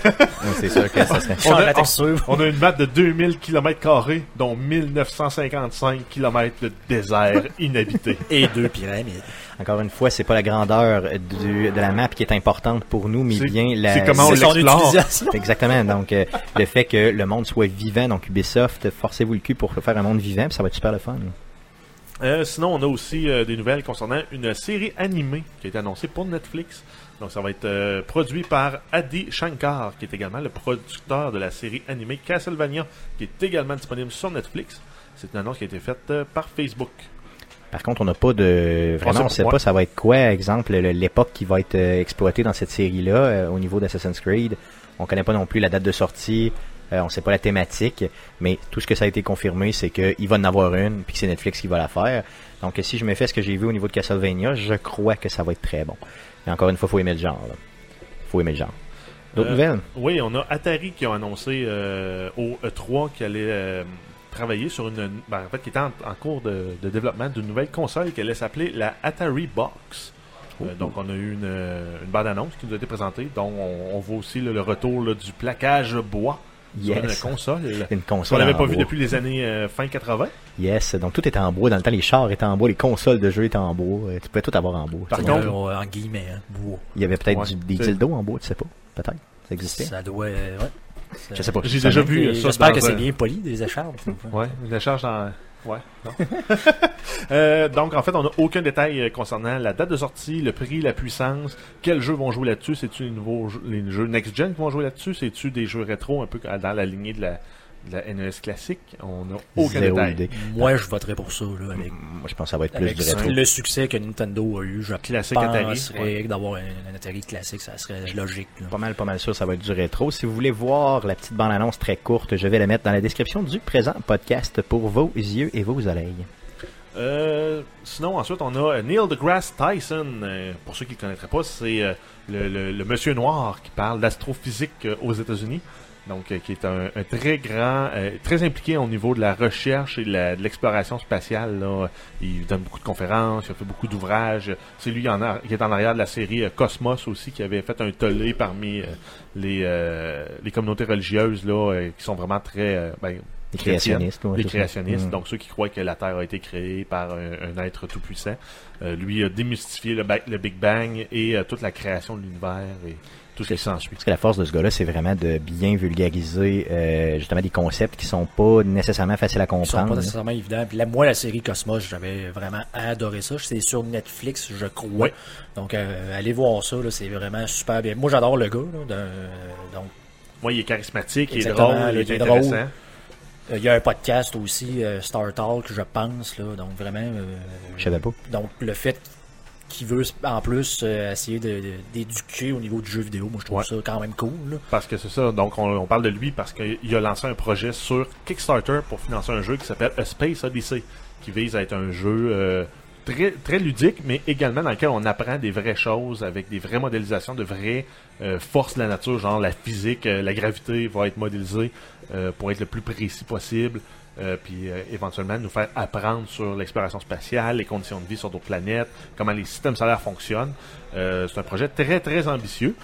c'est sûr que ça serait... Change a- la texture. On a une map de 2000 km, dont 1955 km de désert inhabité. Et deux pyramides. Encore une fois, c'est pas la grandeur du, de la map qui est importante pour nous, mais bien la... c'est comment on l'explore. Exactement. Donc, euh, le fait que le monde soit vivant, donc Ubisoft, forcez-vous le cul pour faire un monde vivant, puis ça va être super le fun. Euh, sinon, on a aussi euh, des nouvelles concernant une série animée qui a été annoncée pour Netflix. Donc, ça va être euh, produit par Adi Shankar, qui est également le producteur de la série animée Castlevania, qui est également disponible sur Netflix. C'est une annonce qui a été faite par Facebook. Par contre, on n'a pas de... Vraiment, on sait pas. ça va être quoi, exemple, le- l'époque qui va être euh, exploitée dans cette série-là euh, au niveau d'Assassin's Creed. On connaît pas non plus la date de sortie, euh, on sait pas la thématique, mais tout ce que ça a été confirmé, c'est qu'il va en avoir une, puis que c'est Netflix qui va la faire. Donc, si je me fais ce que j'ai vu au niveau de Castlevania, je crois que ça va être très bon. Et encore une fois, faut aimer le genre. là. Faut aimer le genre. D'autres Euh, nouvelles? Oui, on a Atari qui ont annoncé euh, au E3 qu'ils allaient travailler sur une. ben, en fait, qui était en, en cours de, de développement d'une nouvelle console qui allait s'appeler la Atari Box. Euh, donc, on a eu une, une bande-annonce qui nous a été présentée, dont on, on voit aussi là, le retour là, du plaquage bois sur une Yes. console. Une On console l'avait en pas vu depuis les années euh, fin 80. Yes, donc tout était en bois. Dans le temps, les chars étaient en bois, les consoles de jeu étaient en bois. Euh, Tu pouvais tout avoir en bois. Par contre- Euh, en guillemets, hein, bois. il y avait peut-être Ouais, des dildos en bois, tu sais pas. Peut-être. Ça existait. Ça doit. euh, ouais. Ça- Je sais pas. J'ai déjà vu. J'espère que c'est bien poli, des écharpes. Ouais, une décharge dans. Ouais, non. Euh, donc, en fait, on n'a aucun détail euh, concernant la date de sortie, le prix, la puissance, quels jeux vont jouer là-dessus. C'est-tu les nouveaux jeux, les jeux next-gen qui vont jouer là-dessus C'est-tu des jeux rétro un peu dans la lignée de la, de la NES classique On n'a aucun Zéro détail. idée. Moi, je voterais pour ça, là, avec, Moi, je pense que ça va être plus avec du rétro. le succès que Nintendo a eu. Je Classique Atari, penserais ouais. d'avoir un, un Atari classique, ça serait logique. là. Pas mal, pas mal sûr, ça va être du rétro. Si vous voulez voir la petite bande-annonce très courte, je vais la mettre dans la description du présent podcast pour vos yeux et vos oreilles. Euh, sinon, ensuite, on a euh, Neil deGrasse Tyson. Euh, pour ceux qui ne connaîtraient pas, c'est euh, le, le- le monsieur noir qui parle d'astrophysique aux États-Unis. Donc, euh, qui est un, un très grand, euh, très impliqué au niveau de la recherche et de la- de l'exploration spatiale. Là. Il donne beaucoup de conférences, il a fait beaucoup d'ouvrages. C'est lui en ar- qui est en arrière de la série euh, Cosmos aussi, qui avait fait un tollé parmi euh, les, euh, les communautés religieuses là, qui sont vraiment très ben, Les créationnistes. ouais, les créationnistes, Mm. donc ceux qui croient que la Terre a été créée par un, un être tout-puissant. Euh, lui a démystifié le, le Big Bang et toute la création de l'univers et tout ce qui s'ensuit. Parce que la force de ce gars-là, c'est vraiment de bien vulgariser euh, justement des concepts qui sont pas nécessairement faciles à Ils sont comprendre. pas nécessairement évidents. Puis là, moi, la série Cosmos, j'avais vraiment adoré ça. C'est sur Netflix, je crois. Ouais. Donc, euh, allez voir ça. C'est vraiment super bien. Moi, j'adore le gars. là, donc, Moi, il est charismatique, il est drôle, il il est drôle. intéressant. euh, il y a un podcast aussi, euh, Star Talk, je pense. Là, donc, vraiment. euh, Je savais pas. Donc, le fait qu'il veut, en plus, euh, essayer d'éduquer au niveau du jeu vidéo, moi, je trouve Ouais. ça quand même cool. là. Parce que c'est ça, donc on, on parle de lui parce qu'il a lancé un projet sur Kickstarter pour financer un jeu qui s'appelle A Space Odyssey, qui vise à être un jeu euh, très, ludique, mais également dans lequel on apprend des vraies choses avec des vraies modélisations de vraies euh, forces de la nature, genre la physique, euh, la gravité va être modélisée euh, pour être le plus précis possible. puis éventuellement nous faire apprendre sur l'exploration spatiale, les conditions de vie sur d'autres planètes, comment les systèmes solaires fonctionnent. C'est un projet très très ambitieux.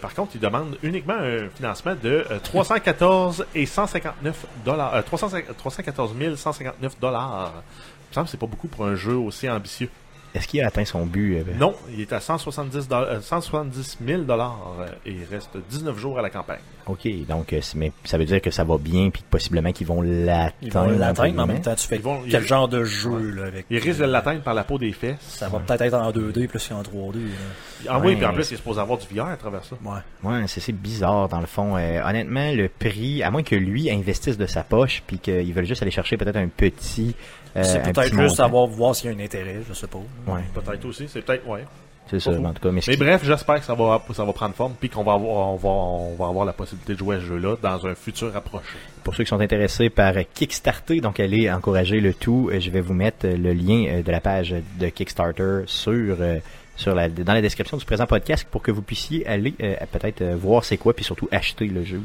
Par contre, il demande uniquement un financement de euh, 314 et 159 dollars, euh, 314 159 dollars. Il me semble que c'est pas beaucoup pour un jeu aussi ambitieux. Est-ce qu'il a atteint son but? euh, Non, il est à 170 doll- euh, 170 000 dollars euh, et il reste 19 jours à la campagne. OK, donc euh, mais ça veut dire que ça va bien, puis que possiblement qu'ils vont l'atteindre. Ils vont l'atteindre, mais en même temps, tu fais Ils vont- quel ils- genre de jeu là, avec. Il risque de l'atteindre par la peau des fesses. Ça va peut-être être en 2D plus qu'en 3D. là. Ah oui, puis en plus, il est supposé avoir du VR à travers ça. Ouais. Ouais, c'est c'est bizarre dans le fond. Euh, honnêtement, le prix, à moins que lui investisse de sa poche, puis qu'ils veulent juste aller chercher peut-être un petit. Euh, c'est peut-être juste montant. savoir voir s'il y a un intérêt, je sais pas. Ouais, Peut-être aussi, c'est peut-être, ouais. c'est ça. En tout cas, mais, bref, j'espère que ça va, ça va prendre forme, puis qu'on va avoir, on va, on va avoir la possibilité de jouer à ce jeu-là dans un futur approché. pour ceux qui sont intéressés par Kickstarter, donc allez encourager le tout. Euh, Je vais vous mettre euh, le lien de la page de Kickstarter sur sur la, dans la description du présent podcast pour que vous puissiez aller euh, peut-être euh, voir c'est quoi, puis surtout acheter le jeu.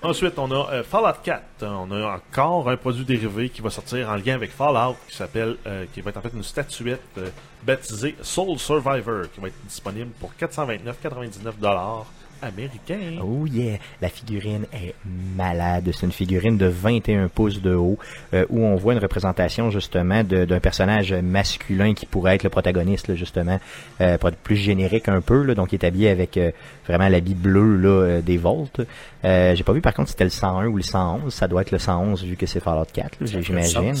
Ensuite, on a euh, Fallout 4. On a encore un produit dérivé qui va sortir en lien avec Fallout, qui s'appelle, euh, qui va être en fait une statuette euh, baptisée Soul Survivor, qui va être disponible pour 429,99 dollars américains. Oh yeah, la figurine est malade. C'est une figurine de 21 pouces de haut euh, où on voit une représentation justement de- d'un personnage masculin qui pourrait être le protagoniste là, justement, euh, pour être plus générique un peu. Là, donc il est habillé avec euh, vraiment l'habit bleu là, euh, des Volts. Euh, J'ai pas vu par contre si c'était le 101 ou le 111. Ça doit être le 111 vu que c'est Fallout 4, là, Ça fait j'imagine.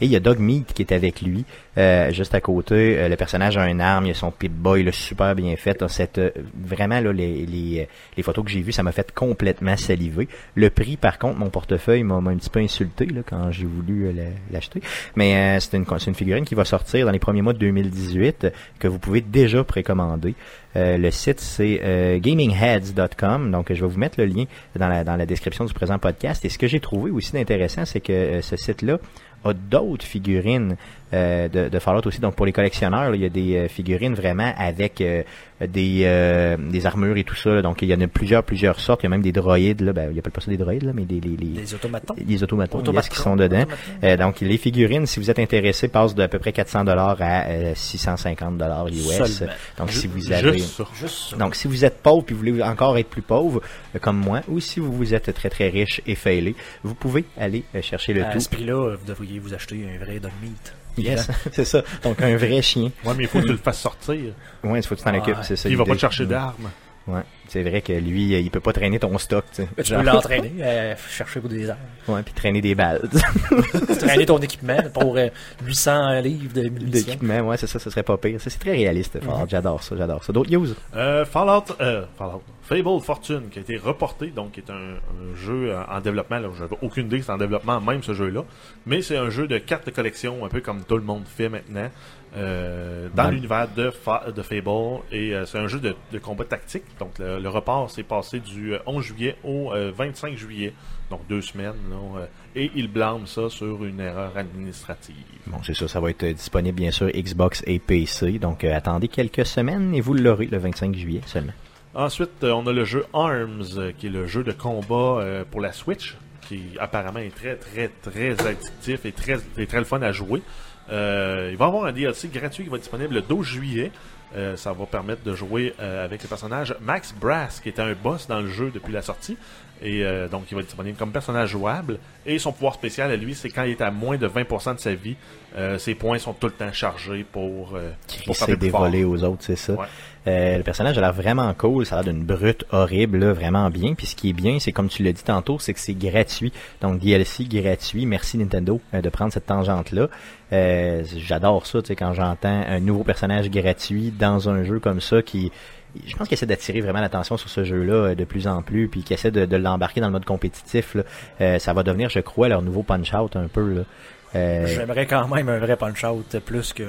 Et il y a Dog Meat qui est avec lui, euh, juste à côté. Le personnage a une arme, il a son Pip-Boy, là, super bien fait. Cette, vraiment, là, les, les, euh, les photos que j'ai vues, ça m'a fait complètement saliver. Le prix, par contre, mon portefeuille m'a un petit peu insulté quand j'ai voulu euh, la- l'acheter. Mais euh, c'est une, figurine qui va sortir dans les premiers mois de 2018, euh, que vous pouvez déjà précommander. Le site, c'est gamingheads.com. Donc, je vais vous mettre le lien dans la, description du présent podcast. Et ce que j'ai trouvé aussi d'intéressant, c'est que ce site-là a d'autres figurines euh, de, de Fallout aussi. Donc, pour les collectionneurs, là, il y a des euh, figurines vraiment avec euh, des, euh, des armures et tout ça. là. Donc, il y en a plusieurs, plusieurs sortes. Il y a même des droïdes. Là. Ben, il n'y a pas ça des droïdes, là, mais des, les, les, Les automatons. les automatons, Automatons. qui sont dedans. Euh, donc, les figurines, si vous êtes intéressé, passent d'à peu près 400 dollars à euh, 650 dollars US. Seulement. Donc, si vous avez... Juste. Donc, si vous êtes pauvre et vous voulez encore être plus pauvre, euh, comme moi, ou si vous vous êtes très très riche et failé, vous pouvez aller euh, chercher le à tout. ce prix-là, vous devriez vous acheter un vrai dog meat. Yes, c'est ça. Donc, un vrai chien. Ouais, mais il faut que tu le fasses sortir. Ouais, il faut que tu t'en occupes, c'est ça. Il va pas te chercher d'armes. Ouais, c'est vrai que lui, il peut pas traîner ton stock, tu sais. Tu Genre- peux l'entraîner, euh, chercher pour des armes. Ouais, puis traîner des balles. traîner ton équipement pour euh, 800 livres de munitions. D'équipement, ouais, c'est ça, ce serait pas pire. Ça, c'est très réaliste. Fallout. Mhm. J'adore ça, j'adore ça. D'autres news? Euh, Fallout, euh, Fallout, Fable Fortune, qui a été reporté, donc qui est un, un jeu en développement. Là, j'avais aucune idée que c'est en développement, même ce jeu-là. Mais c'est un jeu de cartes de collection, un peu comme tout le monde fait maintenant, euh, dans l'univers de, Fa- de Fable. Et euh, c'est un jeu de, de combat tactique. Donc le, le report s'est passé du euh, 11 juillet au euh, 25 juillet, donc deux semaines. là, euh, et il blâme ça sur une erreur administrative. Bon, c'est ça, ça va être euh, disponible bien sûr Xbox et PC. Donc, euh, attendez quelques semaines et vous l'aurez le 25 juillet seulement. Ensuite, euh, on a le jeu Arms, euh, qui est le jeu de combat euh, pour la Switch, qui apparemment est très, très, très addictif et très, et très le fun à jouer. Euh, il va y avoir un DLC gratuit qui va être disponible le 12 juillet. Euh, ça va permettre de jouer euh, avec le personnage Max Brass, qui était un boss dans le jeu depuis la sortie, Et euh, donc, il va être disponible comme personnage jouable. Et son pouvoir spécial à lui, c'est quand il est à moins de 20% de sa vie, ses points sont tout le temps chargés pour, pour s'est dévolé aux autres, c'est ça. Ouais. Le personnage a l'air vraiment cool, ça a l'air d'une brute horrible, là, vraiment bien. Puis ce qui est bien, c'est comme tu l'as dit tantôt, c'est que c'est gratuit. Donc DLC gratuit. Merci Nintendo de prendre cette tangente-là. Euh, J'adore ça, tu sais, quand j'entends un nouveau personnage gratuit dans un jeu comme ça qui je pense qu'il essaie d'attirer vraiment l'attention sur ce jeu-là euh, de plus en plus, puis qu'il essaie de, de l'embarquer dans le mode compétitif. Là. Euh, ça va devenir, je crois, leur nouveau punch-out un peu. Là. Euh, J'aimerais quand même un vrai punch-out plus qu'un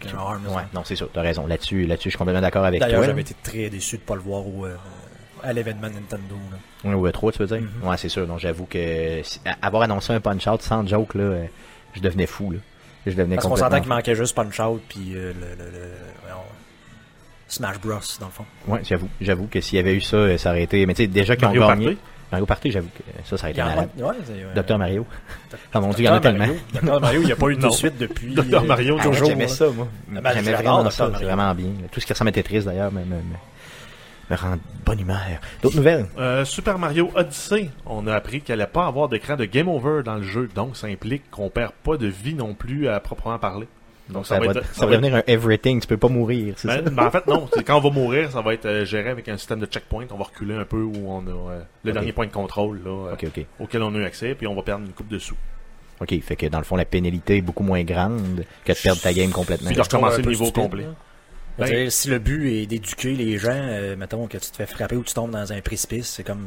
qu'un Arms. ouais, non, c'est sûr, t'as raison. Là-dessus, là-dessus, je suis complètement d'accord avec toi. D'ailleurs, j'avais été très déçu de pas le voir au, euh, à l'événement Nintendo. Là. Ouais, ou E3, tu veux dire? Mhm. Ouais, c'est sûr. Donc, j'avoue que si- avoir annoncé un punch-out sans joke, là, euh, je devenais fou, là. Je devenais Parce qu'on s'entend qu'il manquait juste punch-out puis euh, le, le, le- voyons, Smash Bros, dans le fond. Ouais, j'avoue. J'avoue que s'il y avait eu ça, euh, ça aurait été... Mais tu sais, déjà qu'ils ont Mario gagné... Party. Mario Party, j'avoue que ça, ça aurait été malade. Ouais, c'est, euh, Docteur Mario. Ah mon dieu, il y en a tellement. Mario. Dr. Mario, il n'y a pas eu de suite depuis. Dr. euh, Mario, Ah, toujours, J'aimais ça, moi. Ah, ben, J'aimais vraiment ça. C'est vraiment bien. Tout ce qui ressemble à Tetris, d'ailleurs, me, me, me, me rend de bonne humeur. D'autres nouvelles? Euh, Super Mario Odyssey, on a appris qu'il allait pas avoir d'écran de Game Over dans le jeu, donc ça implique qu'on perd pas de vie non plus à proprement parler. Donc Ça, va, être- ça va devenir un everything. Tu peux pas mourir, c'est Ben, ça? ben, en fait, non. Quand on va mourir, ça va être euh, géré avec un système de checkpoint. On va reculer un peu où on a euh, le dernier point de contrôle là, euh, auquel on a eu accès, puis on va perdre une coupe de sous. Ok, fait que dans le fond, la pénalité est beaucoup moins grande que de perdre ta game complètement. Puis de recommencer un le niveau complet. là? Ben- si le but est d'éduquer les gens, euh, mettons que tu te fais frapper ou tu tombes dans un précipice, c'est comme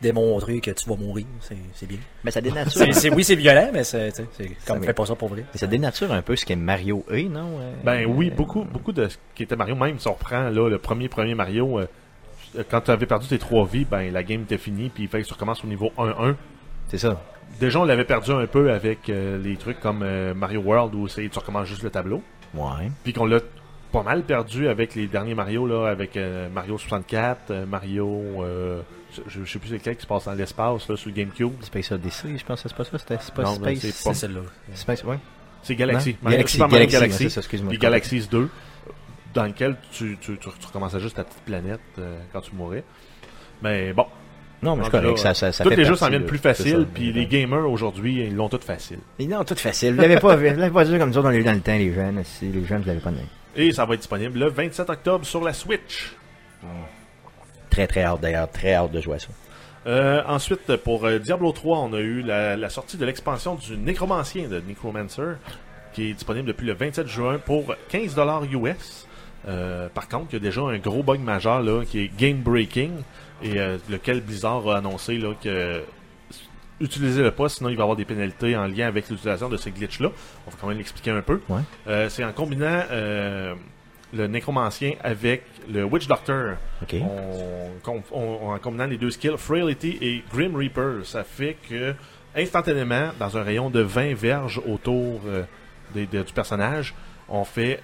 démontrer que tu vas mourir. C'est bien. Mais ça dénature. C'est- c'est- oui, c'est violent, mais c'est comme Ça fais pas ça pour vrai. Mais ça dénature un peu ce qu'est Mario est, non? Euh, Ben oui, euh, beaucoup, beaucoup de ce qui était Mario, même si on reprend là, le premier premier Mario, euh, quand tu avais perdu tes trois vies, ben la game était finie, puis il fallait que tu recommences au niveau 1-1. C'est ça. Déjà, on l'avait perdu un peu avec euh, les trucs comme euh, Mario World où c'est tu recommences juste le tableau. Ouais. Puis qu'on l'a pas mal perdu avec les derniers Mario, là, avec euh, Mario 64, euh, Mario. euh, je, je sais plus c'est lequel qui se passe dans l'espace, là, sur le GameCube. Space Odyssey, je pense que c'est pas ça. C'était c'est pas Non, ben, Space. c'est pas- C'est celle-là. Space, ouais. C'est Galaxy. Mario- Galaxy, Super Mario Galaxy, Galaxy. ça, excuse-moi. Puis Galaxies 2, dans lequel tu, tu, tu, tu recommençais juste ta petite planète euh, quand tu mourais. Mais bon, Non, mais rendu correct. là, Ça, ça, ça tous les jeux s'en viennent plus faciles, puis les gamers aujourd'hui, ils l'ont tout facile. Ils l'ont tout facile. Vous l'avez pas, vous l'avez pas dit comme ça dans les, dans le temps, les jeunes. Si les jeunes, vous l'avez pas donné. Et ça va être disponible le 27 octobre sur la Switch. Très, très hâte d'ailleurs. Très hâte de jouer à ça. Euh, ensuite, pour euh, Diablo 3, on a eu la, la sortie de l'expansion du Nécromancien de Necromancer, qui est disponible depuis le 27 juin pour 15$ US. Euh, par contre, il y a déjà un gros bug majeur là, qui est game breaking, et lequel Blizzard a annoncé là, que utilisez-le pas, sinon il va y avoir des pénalités en lien avec l'utilisation de ces glitches-là. On va quand même l'expliquer un peu. Ouais. Euh, c'est en combinant euh, le Nécromancien avec le Witch Doctor. On, en combinant les deux skills, Frailty et Grim Reaper, ça fait que instantanément, dans un rayon de 20 verges autour euh, des- de- du personnage, on fait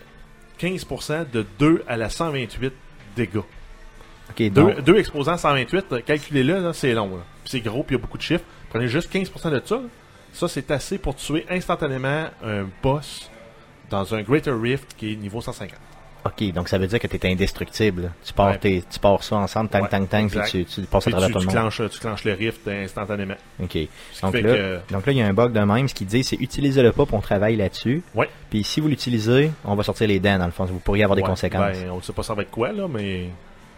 15% de 2 à la 128 dégâts. OK, Deux, donc, deux exposants 128, euh, calculez-le, là, c'est long. là. Puis c'est gros, puis il y a beaucoup de chiffres. Prenez juste 15% de ça. Ça, c'est assez pour tuer instantanément un boss dans un Greater Rift qui est niveau 150. OK, donc ça veut dire que t'es indestructible. Tu pars, Ouais. tes- tu pars ça ensemble, tang, Ouais, tang, tang, puis tu, tu passes à travers tu, tout le tu monde. clenches, tu clenches le Rift instantanément. OK. Donc là, que- donc là, il y a un bug de même, ce qui dit, c'est utilisez-le pas, puis on travaille là-dessus. Ouais. Puis si vous l'utilisez, on va sortir les dents, dans le fond. Vous pourriez avoir des conséquences. Ben, on sait pas ça va être quoi, là, mais.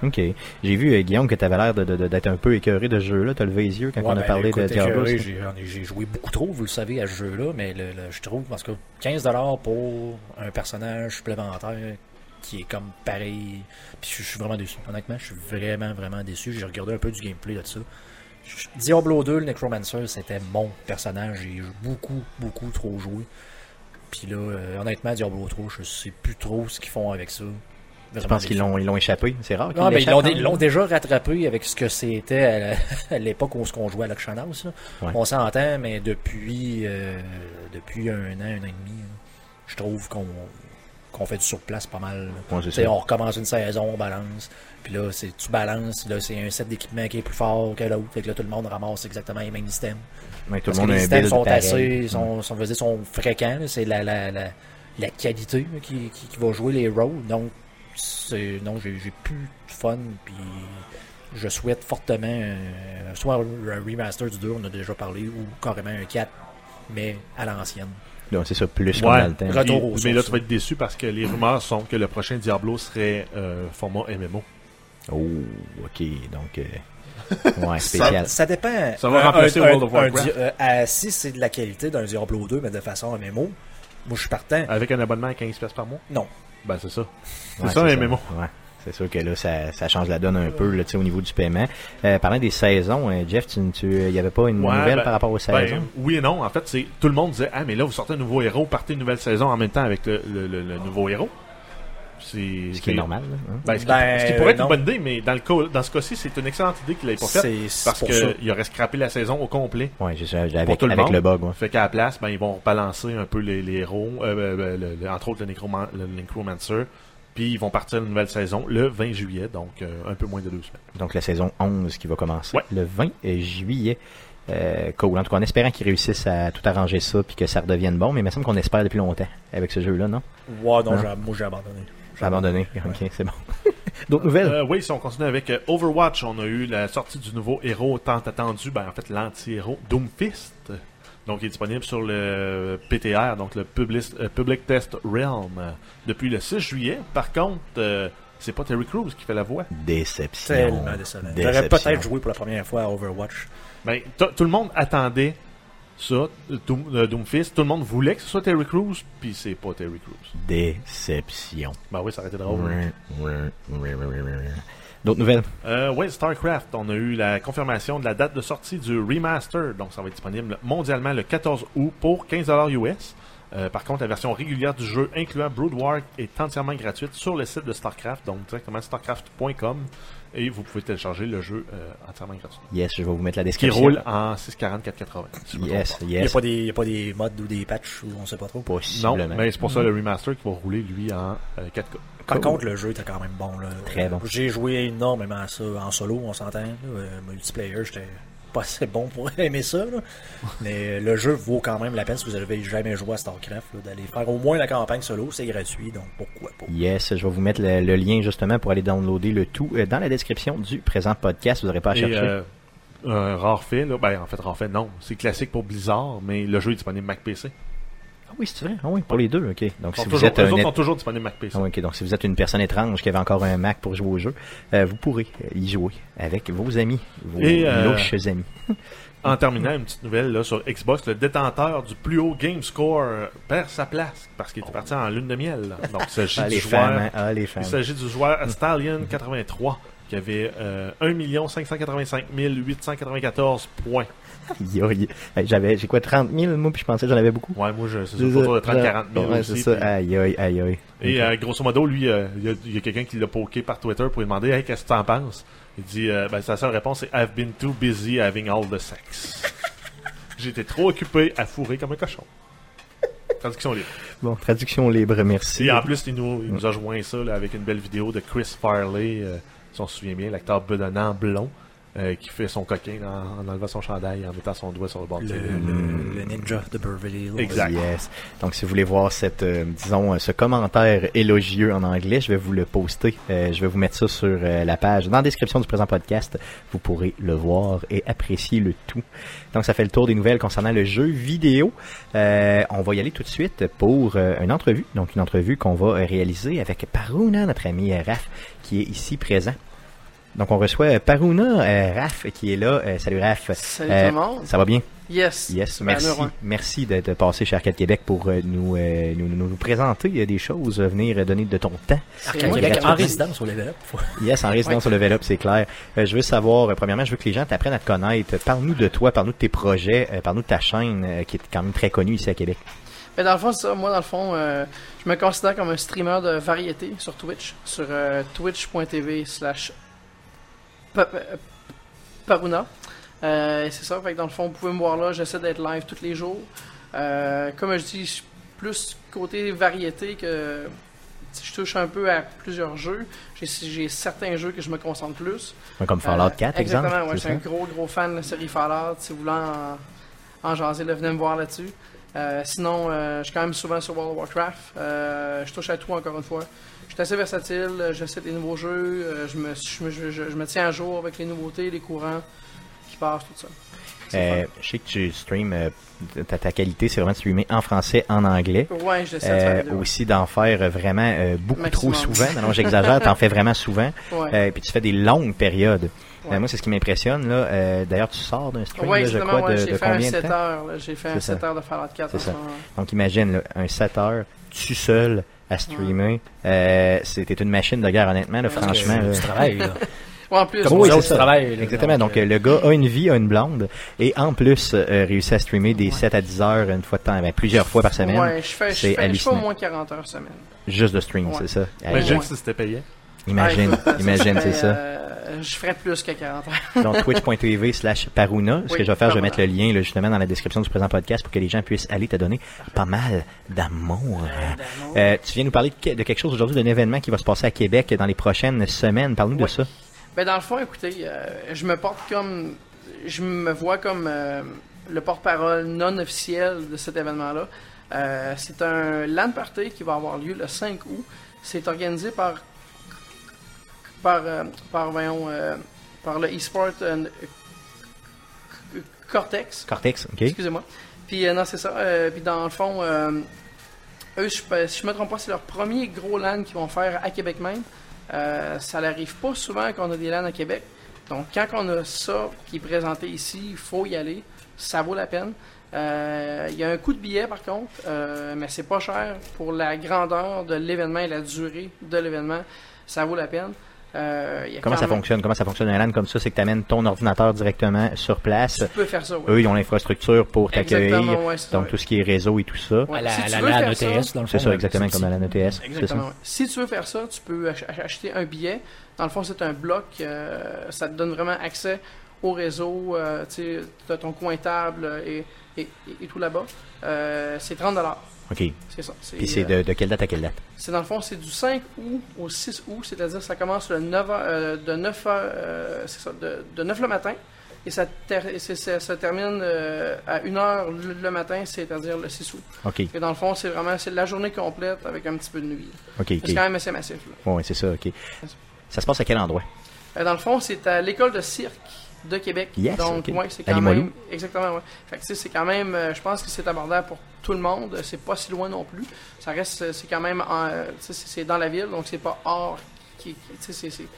OK. J'ai vu, euh, Guillaume, que tu avais l'air de, d'être un peu écœuré de ce jeu-là. T'as levé les yeux quand Ouais, on a ben, parlé écoute, de Diablo. écœuré. J'ai joué beaucoup trop, vous le savez, à ce jeu-là, mais le, le- je trouve, parce que 15$ pour un personnage supplémentaire qui est comme pareil. Puis je, je suis vraiment déçu. Honnêtement, je suis vraiment, vraiment déçu. J'ai regardé un peu du gameplay de ça. Diablo 2, le Necromancer, c'était mon personnage. J'ai beaucoup, beaucoup trop joué. Puis là, euh, honnêtement, Diablo 3, je sais plus trop ce qu'ils font avec ça. Je pense qu'ils l'ont, ils l'ont échappé? C'est rare qu'ils Non, mais ils l'ont, l'échappent, ils hein? l'ont déjà rattrapé avec ce que c'était à l'époque où on jouait à là. Ouais. On s'entend, mais depuis, euh, depuis un an, un an et demi, là, je trouve qu'on, qu'on fait du surplace pas mal. Ouais, on recommence une saison, on balance. Puis là, c'est, tu balances, là, c'est un set d'équipement qui est plus fort que l'autre. Fait que là, tout le monde ramasse exactement les mêmes systèmes. Tout le monde que les systèmes sont pareil. assez, sont, sont, je veux dire, sont fréquents. là. C'est la, la, la, la qualité là, qui, qui, qui va jouer les rôles. Donc, c'est, non, j'ai, plus de fun. Puis je souhaite fortement euh, soit un remaster du 2, on a déjà parlé, ou carrément un 4, mais à l'ancienne. Donc, c'est ça, plus comme Ouais. dans le temps. Retour Puis- aux mais là, tu vas être déçu parce que les rumeurs sont que le prochain Diablo serait euh, format MMO. Oh, ok, donc... euh, ouais, spécial. Ça dépend. Ça va Un- remplacer un- World un- of Warcraft. un euh, à- si c'est de la qualité d'un Diablo 2, mais de façon MMO, moi je suis partant. Avec un abonnement à 15$ piastres par mois? Non. Ben, c'est ça. C'est Ouais, ça, un MMO. Ouais. C'est sûr que là, ça, ça change la donne un peu là, au niveau du paiement. Euh, parlant des saisons, euh, Jeff, il tu, il y avait pas une Ouais, nouvelle ben- par rapport aux Ben, saisons? oui et non. En fait, c'est tout le monde disait Ah, mais là, vous sortez un nouveau héros, partez une nouvelle saison en même temps avec le, le- le- le nouveau héros. C'est Ce qui est normal. là, hein? Ben, ce, qui, Ben, ce qui pourrait être non. une bonne idée, mais dans, le cas, dans ce cas-ci, c'est une excellente idée qu'il l'ait pas faite. Parce qu'il aurait scrappé la saison au complet. Ça, Pour avec, tout le avec monde. le bug. ouais. Fait qu'à la place, ben, ils vont balancer un peu les, les héros, euh, euh, le- le- entre autres le, Necroman- le Necromancer. Puis ils vont partir une nouvelle saison le 20 juillet, donc euh, un peu moins de deux semaines. Donc la saison 11 qui va commencer Ouais. le 20 juillet. Euh, cool. En tout cas, en espérant qu'ils réussissent à tout arranger ça puis que ça redevienne bon, mais il me semble qu'on espère depuis longtemps avec ce jeu-là, non? Ouais, non, Hein? moi j'ai abandonné. J'ai abandonné. Ok, c'est bon. D'autres nouvelles? Euh, oui, si on continue avec euh, Overwatch, on a eu la sortie du nouveau héros tant attendu, ben en fait l'anti-héros Doomfist. Donc il est disponible sur le PTR, donc le Public, euh, Public Test Realm, depuis le 6 juillet. Par contre, euh, c'est pas Terry Crews qui fait la voix. Déception. Tellement décevant. Déception. J'aurais peut-être joué pour la première fois à Overwatch. Ben, tout le monde attendait ça, euh, Doom, Doomfist. Tout le monde voulait que ce soit Terry Crews, puis c'est pas Terry Crews. Déception. Ben oui, ça aurait été drôle. D'autres nouvelles? Euh, ouais, StarCraft, on a eu la confirmation de la date de sortie du remaster, donc ça va être disponible mondialement le 14 août pour 15$ US. Euh, par contre, la version régulière du jeu, incluant Brood War, est entièrement gratuite sur le site de StarCraft, donc directement starcraft.com, et vous pouvez télécharger le jeu euh, entièrement gratuit. Yes, je vais vous mettre la Qui description. roule en 640 480. si je me Yes, trompe Il n'y a, yes. pas des- y a pas des mods ou des patchs ou on sait pas trop? pas. Non, mais c'est pour ça le remaster qui va rouler lui en euh, 4K. Par Cool. contre, le jeu était quand même bon. Là. Très bon. J'ai joué énormément à ça en solo, on s'entend. Euh, multiplayer, j'étais pas assez bon pour aimer ça. là. Mais le jeu vaut quand même la peine si vous avez jamais joué à StarCraft d'aller faire au moins la campagne solo. C'est gratuit, donc pourquoi pas. Yes, je vais vous mettre le, le lien justement pour aller downloader le tout euh, dans la description du présent podcast. Vous n'aurez pas à Et, chercher. euh, un rare fait, là, ben en fait rare fait non, c'est classique pour Blizzard, mais le jeu est disponible Mac PC. Ah oui, c'est vrai. Ah oui, pour les deux, ok. Donc si vous toujours, êtes un autres sont toujours disponibles Mac PC. Ah ok. Donc si vous êtes une personne étrange qui avait encore un Mac pour jouer au jeu, euh, vous pourrez y jouer avec vos amis, vos Et, euh, louches amis. En terminant, une petite nouvelle là, sur Xbox, le détenteur du plus haut game score perd sa place parce qu'il était parti en lune de miel. Donc il s'agit Ah du les joueur, femmes, hein. ah les du joueur Stallion 83 qui avait euh, 1 585 894 points. Aïe, J'avais, j'ai quoi, 30 000, moi, puis je pensais que j'en avais beaucoup. Ouais, moi je c'est C'est autour de ça, 30 40 000 ouais, aussi. c'est ça. puis- Aïe, aïe, aïe, aïe. Et euh, grosso modo, lui, euh, il y a, il y a quelqu'un qui l'a poké par Twitter pour lui demander Hey, qu'est-ce que tu en penses? Il dit euh, ben, Sa seule réponse c'est I've been too busy having all the sex. J'étais trop occupé à fourrer comme un cochon. Traduction libre. Bon, traduction libre, merci. Et en plus, il nous, il nous a joint ça là, avec une belle vidéo de Chris Farley, si on se souvient bien, l'acteur bedonnant blond, euh, qui fait son coquin en, en enlevant son chandail en mettant son doigt sur le bord Le, le- le ninja de Beverly Hills. Exact. Yes. Donc, si vous voulez voir cette, euh, disons, euh, ce commentaire élogieux en anglais, je vais vous le poster. Euh, je vais vous mettre ça sur euh, la page dans la description du présent podcast. Vous pourrez le voir et apprécier le tout. Donc, ça fait le tour des nouvelles concernant le jeu vidéo. Euh, on va y aller tout de suite pour euh, une entrevue. Donc, une entrevue qu'on va réaliser avec Paruna, notre ami Raph, qui est ici présent. Donc, on reçoit euh, Paruna euh, Raph qui est là. Euh, salut Raph. Salut Euh, tout le monde. Ça va bien? Yes. Yes, merci. Merci de, de passer chez Arcade Québec pour euh, nous, euh, nous, nous, nous présenter euh, des choses, euh, venir euh, donner de ton temps. Arcade Québec en résidence au level up. Yes, en résidence au level up, c'est clair. Euh, je veux savoir, euh, premièrement, je veux que les gens t'apprennent à te connaître. Parle-nous de toi, parle-nous de tes projets, euh, parle-nous de ta chaîne euh, qui est quand même très connue ici à Québec. Ben, dans le fond, c'est ça. Moi, dans le fond, euh, je me considère comme un streamer de variété sur Twitch, sur euh, twitch.tv slash euh, Paruna. Euh, c'est ça, fait que dans le fond, vous pouvez me voir là, j'essaie d'être live tous les jours. Euh, comme je dis, je suis plus côté variété que je touche un peu à plusieurs jeux. J'ai certains jeux que je me concentre plus. Comme Fallout Euh, 4, exemple. Exactement, ouais, je suis un gros, gros fan de la série Fallout. Si vous voulez en, en jaser, là, venez me voir là-dessus. Euh, sinon, euh, je suis quand même souvent sur World of Warcraft. Euh, je touche à tout, encore une fois. Suis assez versatile, euh, j'essaie des nouveaux jeux, euh, je, me, je, me- je- je- je me tiens à jour avec les nouveautés, les courants qui passent, tout ça. Euh, je sais que tu stream, euh, ta, ta qualité, c'est vraiment de streamer en français, en anglais. Ouais, j'essaie de faire Euh, les deux. aussi d'en faire vraiment beaucoup Maximum. trop souvent. Non, non, j'exagère, t'en fais vraiment souvent. Ouais. Puis tu fais des longues périodes. Ouais. Moi, c'est ce qui m'impressionne. là. D'ailleurs, tu sors d'un stream, Ouais, là, je crois, de, j'ai de fait un combien de 7 temps? j'ai fait un C'est ça. 7 heures de Fallout 4 C'est en ça. Donc imagine, là, un 7 heures, tu seul à streamer. Euh, C'était une machine de guerre, honnêtement, là, Ouais, franchement. C'est là. du travail, là. Ouais, en plus, Comme Oui, c'est autres, ça. du travail. là. Exactement. Donc, euh, le gars a une vie, a une blonde, et en plus, euh, réussit à streamer des 7 à 10 heures une fois de temps, ben, plusieurs fois par semaine, Ouais, je fais, je c'est fais, je fais au moins 40 heures semaine. juste de stream, Ouais. c'est ça. Imagine Ouais. si c'était payé. Imagine, Ouais, imagine, c'est ça. Euh, je ferais plus que 40 heures. Donc, twitch.tv slash Paruna. Ce Oui, que je vais faire, je vais mettre le lien là, justement dans la description du présent podcast pour que les gens puissent aller te donner pas mal d'amour. Euh, tu viens nous parler de, que- de quelque chose aujourd'hui, d'un événement qui va se passer à Québec dans les prochaines semaines. Parle-nous de ça. Ben dans le fond, écoutez, euh, je me porte comme, je me vois comme euh, le porte-parole non officiel de cet événement-là. C'est un LAN party qui va avoir lieu le 5 août. C'est organisé par par euh, par voyons, euh, par le eSport euh, Cortex. Cortex, OK? Excusez-moi. Puis non, c'est ça. Puis dans le fond, eux, si je me trompe pas, c'est leur premier gros LAN qu'ils vont faire à Québec même. Ça n'arrive pas souvent qu'on a des LAN à Québec. Donc quand on a ça qui est présenté ici, il faut y aller. Ça vaut la peine. Euh, Il y a un coût de billet par contre, euh, mais c'est pas cher pour la grandeur de l'événement et la durée de l'événement. Ça vaut la peine. Euh, il y a Comment ça même- fonctionne? Comment ça fonctionne un LAN comme ça? C'est que tu amènes ton ordinateur directement sur place. Tu peux faire ça, oui. Eux, ils ont l'infrastructure pour t'accueillir. Ouais, Donc, ouais. tout ce qui est réseau et tout ça. Ouais. À la, Si à tu la, veux LAN faire ETS, ça- dans le C'est ça, exactement comme à la. C'est ça. Exactement. ouais. Si tu veux faire ça, tu peux ach- ach- acheter un billet. Dans le fond, c'est un bloc. euh, ça te donne vraiment accès au réseau. Euh, tu as ton coin table et, et, et- et tout là-bas. Euh, c'est 30 OK. C'est ça. C'est, Puis c'est euh, de, de quelle date à quelle date? c'est dans le fond, c'est du 5 août au 6 août. C'est-à-dire ça commence le 9 heures- euh, de 9 heures, euh, c'est ça, de, de 9 le matin. Et ça, ter- ça, ça termine euh, à 1 heure le, le matin, c'est-à-dire le 6 août. OK. Et dans le fond, c'est vraiment c'est la journée complète avec un petit peu de nuit. OK, C'est quand même assez massif. Ouais, c'est ça, OK. Ça se passe à quel endroit? Euh, dans le fond, c'est à l'école de cirque de Québec. Yes, Donc, ok. ouais, c'est quand même. Exactement, ouais. Fait que, c'est quand même. euh, je pense que c'est abordable pour tout le monde. C'est pas si loin non plus. Ça reste. euh, C'est quand même. en, euh, c'est dans la ville, donc c'est pas hors. Qui, qui- tu sais, c'est- c'est-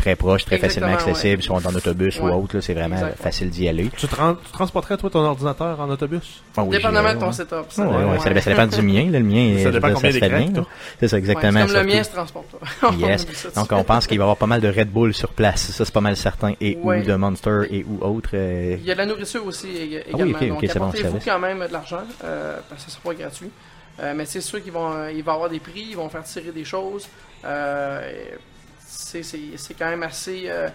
Très proche, très Exactement, facilement accessible, ouais. soit en autobus Ouais. ou autre, c'est vraiment facile d'y aller. Tu, tu transporterais, toi, ton ordinateur en autobus? Ah oui, Dépendamment de ton ouais. setup. Ouais, ouais, ouais. ça, ça dépend du mien. Là, le mien, Ça dépend dire, combien d'écrans. C'est ça, exactement. c'est comme le mien se transporte. Yes. Ça, Donc, ça. on pense qu'il va y avoir pas mal de Red Bull sur place. Ça, c'est pas mal certain. Et Ouais. ou de Monster et ou autre. euh, Il y a de la nourriture aussi Ah oui, également. Donc, c'est bon, apportez-vous quand même de l'argent, euh, parce que ce sera pas gratuit. Euh, mais c'est sûr qu'ils vont, euh, il va y avoir des prix, ils vont faire tirer des choses. Euh, et c'est, quand même assez. euh,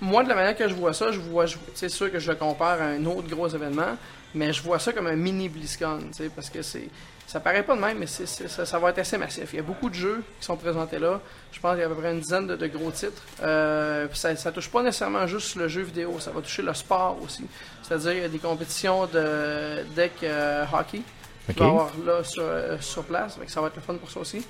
moi, de la manière que je vois ça, je vois, c'est sûr que je le compare à un autre gros événement, mais je vois ça comme un mini BlizzCon, parce que c'est, ça paraît pas de même, mais c'est, ça, ça va être assez massif. Il y a beaucoup de jeux qui sont présentés là. Je pense qu'il y a à peu près une dizaine de, de gros titres. Euh, ça, ça touche pas nécessairement juste le jeu vidéo, ça va toucher le sport aussi. C'est-à-dire, il y a des compétitions de deck euh, hockey Ok. qu'il va avoir là sur, sur place. Que ça va être le fun pour ça aussi.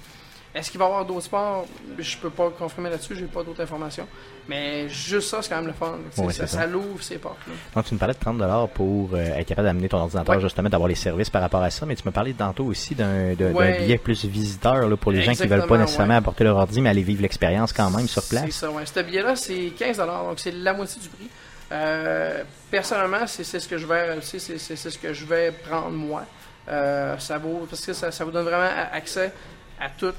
Est-ce qu'il va y avoir d'autres sports? Je peux pas confirmer là-dessus, j'ai pas d'autres informations. Mais juste ça, c'est quand même le fun. Ça, c'est ça. ça l'ouvre ces portes-là. Donc, tu me parlais de 30 pour euh, être capable d'amener ton ordinateur, Ouais. justement, d'avoir les services par rapport à ça. Mais tu me parlais tantôt aussi d'un Ouais. billet plus visiteur là, pour les gens qui veulent pas nécessairement ouais. apporter leur ordi, mais aller vivre l'expérience quand même sur C'est place. ça, ouais. Ce billet-là, c'est 15 donc c'est la moitié du prix. Euh, personnellement, c'est c'est ce que je vais, c'est c'est- c'est- c'est ce que je vais prendre moi. Euh, ça vaut parce que ça, ça vous donne vraiment accès à tout euh,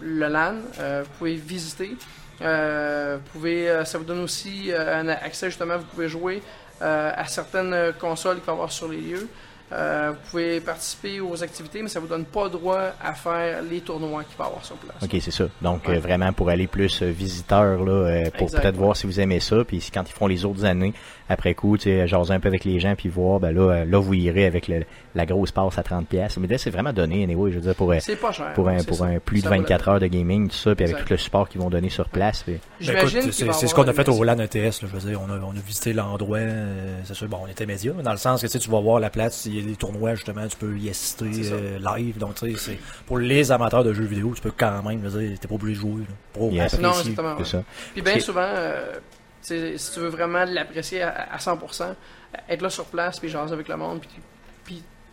le LAN. Euh, vous pouvez visiter. Euh, vous pouvez, euh, ça vous donne aussi euh, un accès justement. Vous pouvez jouer euh, à certaines consoles qu'il va y avoir sur les lieux. Euh, vous pouvez participer aux activités, mais ça vous donne pas droit à faire les tournois qu'il va y avoir sur place. Ok, c'est ça. Donc, Ouais. euh, vraiment pour aller plus euh, visiteur, là, euh, pour peut-être voir si vous aimez ça. Puis quand ils feront les autres années, après coup, tu sais, jaser un peu avec les gens, puis voir, ben là, euh, là vous irez avec le- la grosse passe à 30 pièces. Mais là, c'est vraiment donné, anyway, je veux dire, pour, euh, C'est pas cher. pour un, pour ça. un plus de Ça vaut la 24 heures de gaming, tout ça, puis avec tout le support qu'ils vont donner sur place. puis- Ben, c'est c'est ce qu'on a fait au LAN ETS. Là, je veux dire, on a, on a visité l'endroit. euh, c'est sûr, bon, on était média, mais dans le sens que tu sais, tu vas voir la place, il y a des tournois, justement, tu peux y assister euh, live. Donc, tu sais, c'est pour les amateurs de jeux vidéo, tu peux quand même, je veux dire, t'es pas obligé de jouer. là, pour Yes. apprécier. Non, exactement. Ouais. ça. Puis bien souvent, euh, si tu veux vraiment l'apprécier à, à 100%, être là sur place, puis jaser avec le monde, puis, puis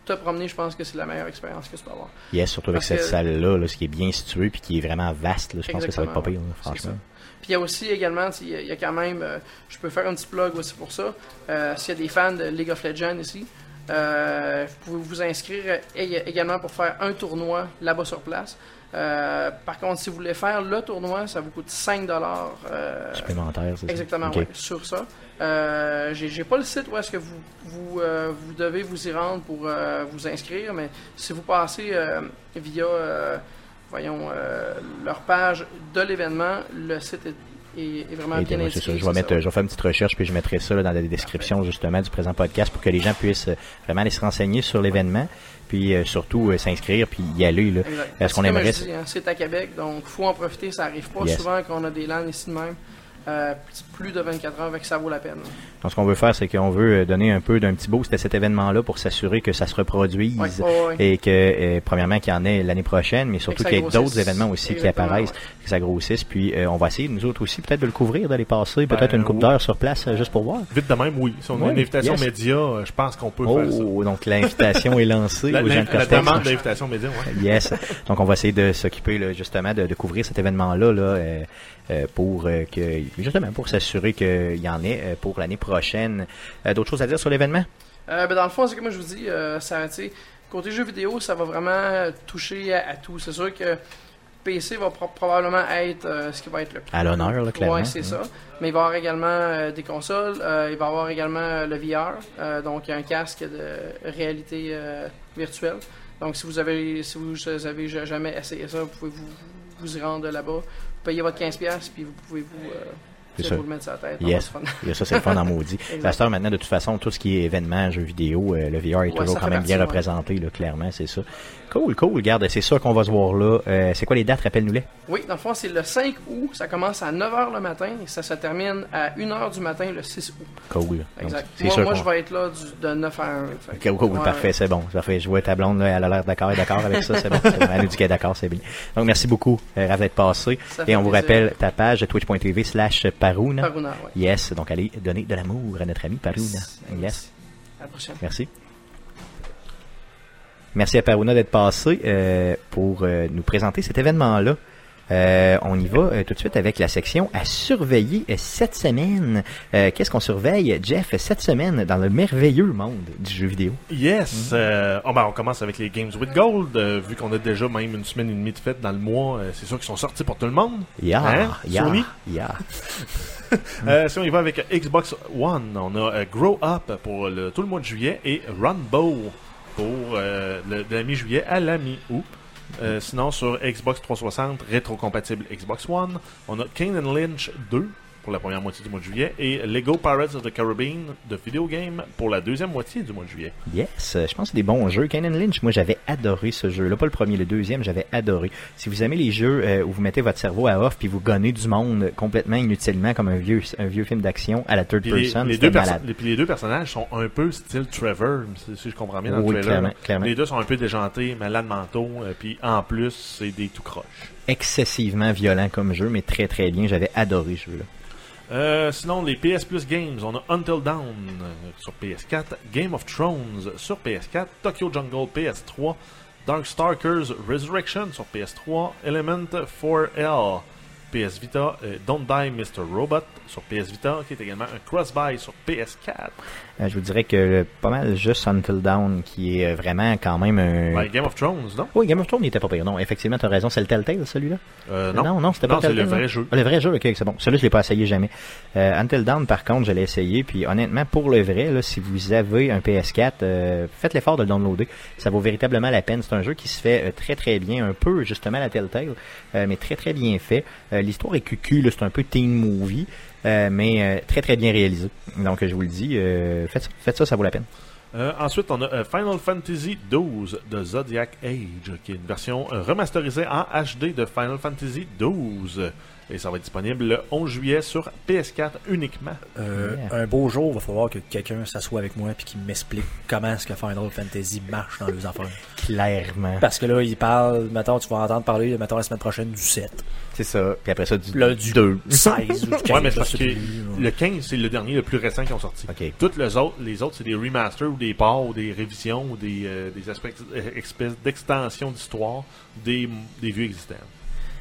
te promener, je pense que c'est la meilleure expérience que tu peux avoir. Yes, surtout avec Parce cette que- salle-là, là, ce qui est bien situé puis qui est vraiment vaste. Là, je pense que ça va être pas pire, là, franchement. Puis il y a aussi également, il y a- il y, a quand même, euh, je peux faire un petit plug aussi pour ça. Euh, S'il y a des fans de League of Legends ici, euh, vous pouvez vous inscrire ég- également pour faire un tournoi là-bas sur place. Euh, par contre, si vous voulez faire le tournoi, ça vous coûte 5 dollars. Ça? Exactement, Ok. ouais, sur ça. Euh, j'ai pas le site où est-ce que vous, vous, euh, vous devez vous y rendre pour euh, vous inscrire, mais si vous passez euh, via, euh, voyons, euh, leur page de l'événement, le site est, est- est vraiment Et bien indiqué. ça. Je vais, mettre, ça. je vais faire une petite recherche puis je mettrai ça là, dans la description justement du présent podcast pour que les gens puissent euh, vraiment aller se renseigner sur l'événement puis euh, surtout euh, s'inscrire puis y aller. Là. Parce qu'on aimerait- hein, c'est à Québec, donc faut en profiter. Ça arrive pas Yes. souvent qu'on a des landes ici de même. Euh, plus de 24 heures, avec ça vaut la peine. Donc, ce qu'on veut faire, c'est qu'on veut euh, donner un peu d'un petit boost à cet événement-là pour s'assurer que ça se reproduise Ouais, ouais, ouais. et que, euh, premièrement, qu'il y en ait l'année prochaine, mais surtout qu'il y ait d'autres événements aussi qui apparaissent, ouais. que ça grossisse. Puis, euh, on va essayer, nous autres aussi, peut-être de le couvrir, d'aller passer peut-être Ben, une coupe oui. d'heure sur place juste pour voir. Vite de même, oui. Si on a une invitation yes. média, je pense qu'on peut faire ça. Oh, donc l'invitation est lancée La, aux gens la- de la Cortex. demande d'invitation média, ouais. Yes. Donc, on va essayer de s'occuper là, justement de, de couvrir cet événement-là là, euh, pour euh, que justement pour s'assurer qu'il y en ait euh, pour l'année prochaine. Euh, D'autres choses à dire sur l'événement? Euh, ben, dans le fond, c'est comme je vous dis, euh, ça, côté jeux vidéo, ça va vraiment toucher à, à tout. C'est sûr que PC va pro- probablement être euh, ce qui va être le plus. À l'honneur, là, clairement. Ouais, c'est ça. Mais il va y avoir également euh, des consoles, euh, il va y avoir également euh, le VR, euh, donc un casque de réalité euh, virtuelle. Donc si vous avez si vous avez jamais essayé ça, vous pouvez vous, vous y rendre là-bas, payez votre 15$ puis vous pouvez vous, euh, C'est vous ça. vous le mettre sur la tête. Yes. Et ça, c'est le fun en maudit. La star, maintenant, de toute façon, tout ce qui est événement, jeux vidéo, euh, le VR est Ouais, toujours quand même bien ouais. représenté, là, clairement, c'est ça. Cool, cool. Regarde, c'est ça qu'on va se voir là. Euh, c'est quoi les dates? Rappelle-nous-les. Oui, dans le fond, c'est le 5 août, ça commence à 9h le matin et ça se termine à 1h du matin le 6 août. Cool. Exact. Moi, sûr moi je vais être là du- de 9 à 1. Fait Cool, cool, ouais, parfait, c'est bon. Ça fait jouer ta blonde, là, elle a l'air d'accord et d'accord avec ça, c'est bon. Elle nous dit qu'elle est d'accord, c'est bien. Donc, merci beaucoup, euh, Raph, d'être passé. Ça Et on vous rappelle ta page twitch.tv slash Parouna. Paruna, ouais. Yes, donc allez donner de l'amour à notre ami Parouna. Yes, À la prochaine. merci. Merci à Parouna d'être passé euh, pour euh, nous présenter cet événement-là. Euh, on y va tout de suite avec la section à surveiller cette semaine. Qu'est-ce qu'on surveille, Jeff, cette semaine dans le merveilleux monde du jeu vidéo? Yes. euh, oh, ben, on commence avec les Games with Gold. vu qu'on a déjà même une semaine et demie de fête dans le mois, c'est sûr qu'ils sont sortis pour tout le monde. Yeah, Hein? yeah, Sony? yeah. Euh, si on y va avec Xbox One, on a euh, Grow Up pour le, tout le mois de juillet et Runbow pour euh, de la mi-juillet à la mi-août. Euh, sinon, sur Xbox 360, rétro-compatible Xbox One, on a Kane Lynch 2 pour la première moitié du mois de juillet et Lego Pirates of the Caribbean de Video Game pour la deuxième moitié du mois de juillet. Yes, euh, je pense que c'est des bons jeux. Canon Lynch, moi j'avais adoré ce jeu-là. Pas le premier, le deuxième, j'avais adoré. Si vous aimez les jeux euh, où vous mettez votre cerveau à off puis vous gonnez du monde complètement inutilement comme un vieux, un vieux film d'action à la third Puis les, person, les deux malade. les- puis les deux personnages sont un peu style Trevor, si, je comprends bien dans Oui, le trailer. clairement, clairement. Les deux sont un peu déjantés, malades mentaux, euh, puis en plus, c'est des tout croches. Excessivement violent comme jeu, mais très très bien. J'avais adoré ce jeu-là. Euh, sinon, les PS Plus Games, on a Until Dawn euh, sur PS4, Game of Thrones sur PS4, Tokyo Jungle PS3, Darkstalkers Resurrection sur PS3, Element 4L PS Vita, euh, Don't Die Mr. Robot sur PS Vita, qui est également un cross-buy sur PS4. Euh, je vous dirais que pas mal juste Until Dawn qui est euh, vraiment quand même un... Ouais, Game of Thrones, non? Oui, Game of Thrones il était pas pire. Non, effectivement, t'as raison, c'est le Telltale celui-là. Euh, non. non, non, c'était pas Non, c'est le Telltale, vrai jeu. Ah, le vrai jeu, ok, c'est bon. Celui-là, je l'ai pas essayé jamais. Euh, Until Dawn, par contre, je l'ai essayé, puis honnêtement, pour le vrai, là, si vous avez un PS4, euh, faites l'effort de le downloader. Ça vaut véritablement la peine. C'est un jeu qui se fait euh, très très bien, un peu justement la Telltale, euh, mais très très bien fait. Euh, L'histoire est cucu, là, c'est un peu teen movie, mais euh, très très bien réalisé. Donc, je vous le dis, euh, faites ça, ça, vaut la peine. Euh, ensuite, on a euh, Final Fantasy XII de Zodiac Age, qui est une version euh, remasterisée en HD de Final Fantasy XII. Et ça va être disponible le 11 juillet sur PS4 uniquement. Euh, Yeah. Un beau jour, il va falloir que quelqu'un s'assoie avec moi et qu'il m'explique comment est-ce que Final Fantasy marche dans les affaires. Clairement. Parce que là, il parle, mettons, tu vas entendre parler, mettons, la semaine prochaine du 7. C'est ça. Puis après ça, du, Là, du 2. 16 ou du 15. Ouais, mais c'est je parce sais que plus. le 15, c'est le dernier, le plus récent qui ont sorti. OK. Toutes les autres, les autres c'est des remasters ou des parts ou des révisions ou des, euh, des aspects, euh, espèces d'extension d'histoire des, des vieux existants.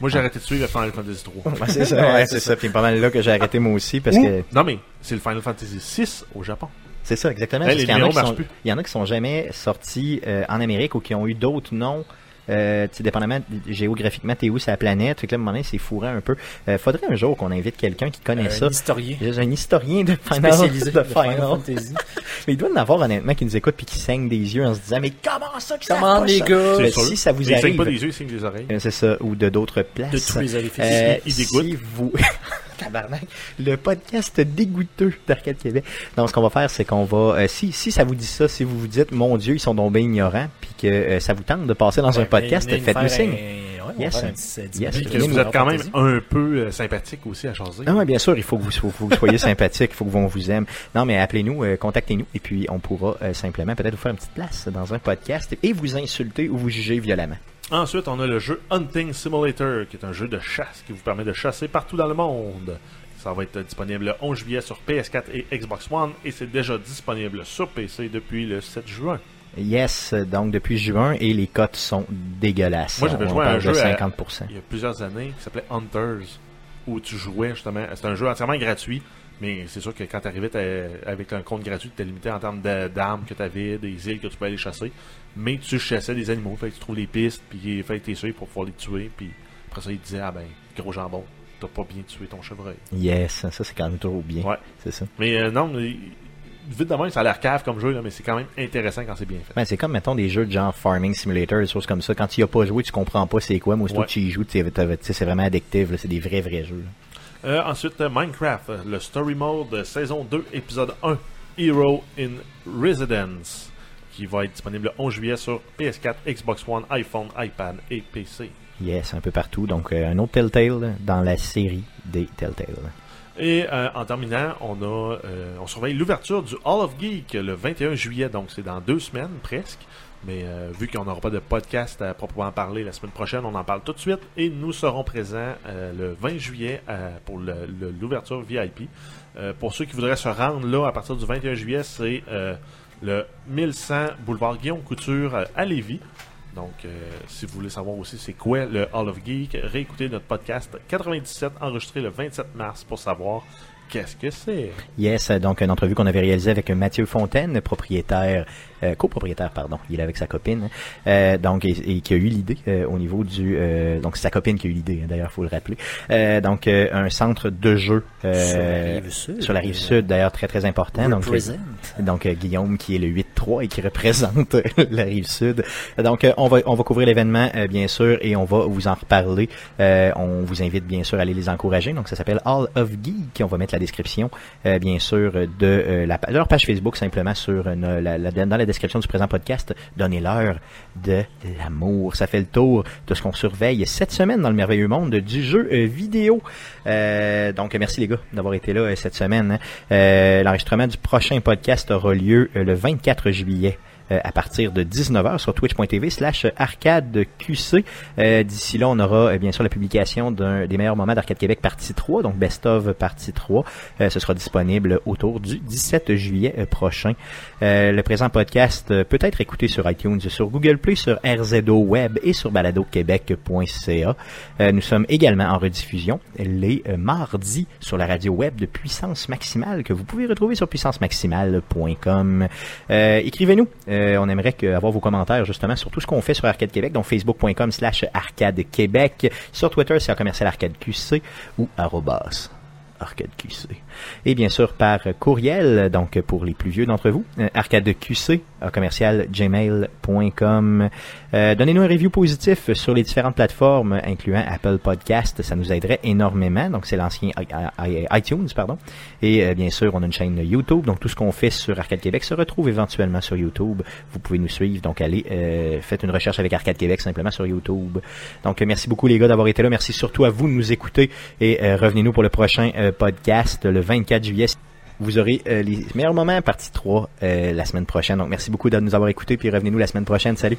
Moi, j'ai arrêté de suivre Final Fantasy 3. Ouais, c'est ça, ouais, c'est ça. Puis pas mal là que j'ai arrêté moi aussi parce Ou- que Non, mais c'est le Final Fantasy 6 au Japon. c'est ça exactement. Hey, les qu'il y en a qui marchent sont- plus. Il y en a qui sont jamais sortis euh, en Amérique ou qui ont eu d'autres noms. Euh, tu sais, dépendamment géographiquement t'es où sur la planète fait que là à un moment donné c'est fourrant un peu euh, faudrait un jour qu'on invite quelqu'un qui connaît ça Un historien J'ai un historien de Final, spécialisé de Final Final. Fantasy. Mais il doit en avoir honnêtement qui nous écoute puis qui saigne des yeux en se disant mais comment ça que ça Comment les gars Mais C'est sûr. si ça vous Ils saignent arrive pas des yeux, ils saignent des oreilles. euh, c'est ça ou de d'autres places de tous les orifices. Euh, Il- il dégoûte. si vous Tabarnak, le podcast dégoûteux d'Arcade Québec. Donc, ce qu'on va faire, c'est qu'on va, euh, si, si ça vous dit ça, si vous vous dites, mon Dieu, ils sont donc bien ignorants, puis que euh, ça vous tente de passer dans un podcast, faites-nous signe. un- ouais, on Yes. un petit- un petit Yes. que vous êtes quand même un peu euh, sympathique aussi à choisir. Ah ouais, bien sûr, il faut que vous, faut, que vous soyez sympathique, il faut qu'on vous aime. Non, mais appelez-nous, euh, contactez-nous, et puis on pourra simplement peut-être vous faire une petite place dans un podcast et vous insulter ou vous juger violemment. Ensuite, on a le jeu Hunting Simulator, qui est un jeu de chasse qui vous permet de chasser partout dans le monde. Ça va être disponible le 11 juillet sur PS4 et Xbox One, et c'est déjà disponible sur PC depuis le 7 juin. Yes, donc depuis juin, et les cotes sont dégueulasses. Moi, j'avais joué à un jeu de à- 50%. Il y a plusieurs années, qui s'appelait Hunters, où tu jouais justement. C'est un jeu entièrement gratuit, mais c'est sûr que quand tu arrivais avec un compte gratuit, tu limité en termes d'armes que tu avais, des îles que tu pouvais aller chasser. Mais tu chassais des animaux, fait que tu trouves les pistes, puis fait que t'es pour pouvoir les tuer, puis après ça, il te disait Ah ben, gros jambon, t'as pas bien tué ton chevreuil. Yes, ça c'est quand même trop bien. Ouais. C'est ça. Mais euh, non, mais, vite de même, ça a l'air cave comme jeu, là, mais c'est quand même intéressant quand c'est bien fait. Ben, c'est comme, mettons, des jeux de genre Farming Simulator, des choses comme ça. Quand tu y as pas joué, tu comprends pas c'est quoi. Moi, aussitôt Ouais. tu y joues, c'est vraiment addictif. C'est des vrais, vrais jeux. là. Euh, ensuite, Minecraft, le Story Mode, saison 2, épisode 1, Hero in Residence, qui va être disponible le 11 juillet sur PS4, Xbox One, iPhone, iPad et PC. Yes, un peu partout. Donc, euh, un autre Telltale dans la série des Telltale. Et euh, en terminant, on a, euh, on surveille l'ouverture du Hall of Geek le 21 juillet, donc c'est dans deux semaines presque. Mais euh, vu qu'on n'aura pas de podcast à proprement parler la semaine prochaine, on en parle tout de suite et nous serons présents euh, le 20 juillet euh, pour l'ouverture VIP. Pour ceux qui voudraient se rendre là à partir du 21 juillet, c'est le 1100 boulevard Guillaume Couture à Lévis. Donc, si vous voulez savoir aussi c'est quoi le Hall of Geek, réécoutez notre podcast 97 enregistré le 27 mars pour savoir qu'est-ce que c'est? Yes, donc une entrevue qu'on avait réalisée avec Mathieu Fontaine, propriétaire, euh, copropriétaire, pardon, il est avec sa copine, euh, donc et, et qui a eu l'idée euh, au niveau du, euh, donc c'est sa copine qui a eu l'idée, hein, d'ailleurs, faut le rappeler. Euh, donc euh, un centre de jeu euh, Sur la rive sud. sur la rive sud, d'ailleurs très très important. Donc, donc euh, Guillaume qui est le 8-3 et qui représente la rive sud. Donc euh, on va on va couvrir l'événement euh, bien sûr et on va vous en reparler. Euh, on vous invite bien sûr à aller les encourager. Donc ça s'appelle All of Geek. On va mettre la description euh, bien sûr de, euh, de leur page Facebook simplement sur euh, dans la description du présent podcast. Donnez-leur de l'amour. Ça fait le tour de ce qu'on surveille cette semaine dans le merveilleux monde du jeu vidéo. Donc merci les gars d'avoir été là cette semaine. hein. L'enregistrement du prochain podcast aura lieu le 24 juillet. Euh, à partir de 19h sur twitch.tv slash arcade QC. Euh, D'ici là, on aura euh, bien sûr la publication d'un des meilleurs moments d'Arcade Québec partie 3, donc Best of partie 3. Euh, ce sera disponible autour du 17 juillet prochain. Euh, le présent podcast euh, peut être écouté sur iTunes, sur Google Play, sur RZO Web et sur baladoquebec.ca. Euh, nous sommes également en rediffusion les mardis sur la radio web de Puissance Maximale que vous pouvez retrouver sur puissancemaximale.com. Écrivez-nous. On aimerait que- avoir vos commentaires justement sur tout ce qu'on fait sur Arcade Québec, donc facebook.com slash arcade Québec. Sur Twitter, c'est commercial arcade QC ou arrobas arcade QC. Et bien sûr par courriel, donc pour les plus vieux d'entre vous, euh, arcadeqc, commercial gmail.com. Euh, Donnez-nous un review positif sur les différentes plateformes, incluant Apple Podcast. Ça nous aiderait énormément. Donc, c'est l'ancien iTunes, pardon. Et euh, bien sûr, on a une chaîne YouTube. Donc, tout ce qu'on fait sur Arcade Québec se retrouve éventuellement sur YouTube. Vous pouvez nous suivre. Donc, allez, euh, faites une recherche avec Arcade Québec simplement sur YouTube. Donc, merci beaucoup les gars d'avoir été là. Merci surtout à vous de nous écouter. Et revenez-nous pour le prochain podcast le 24 juillet. Vous aurez euh, les meilleurs moments, partie 3, euh, la semaine prochaine. Donc, merci beaucoup de nous avoir écoutés. Puis revenez-nous la semaine prochaine. Salut!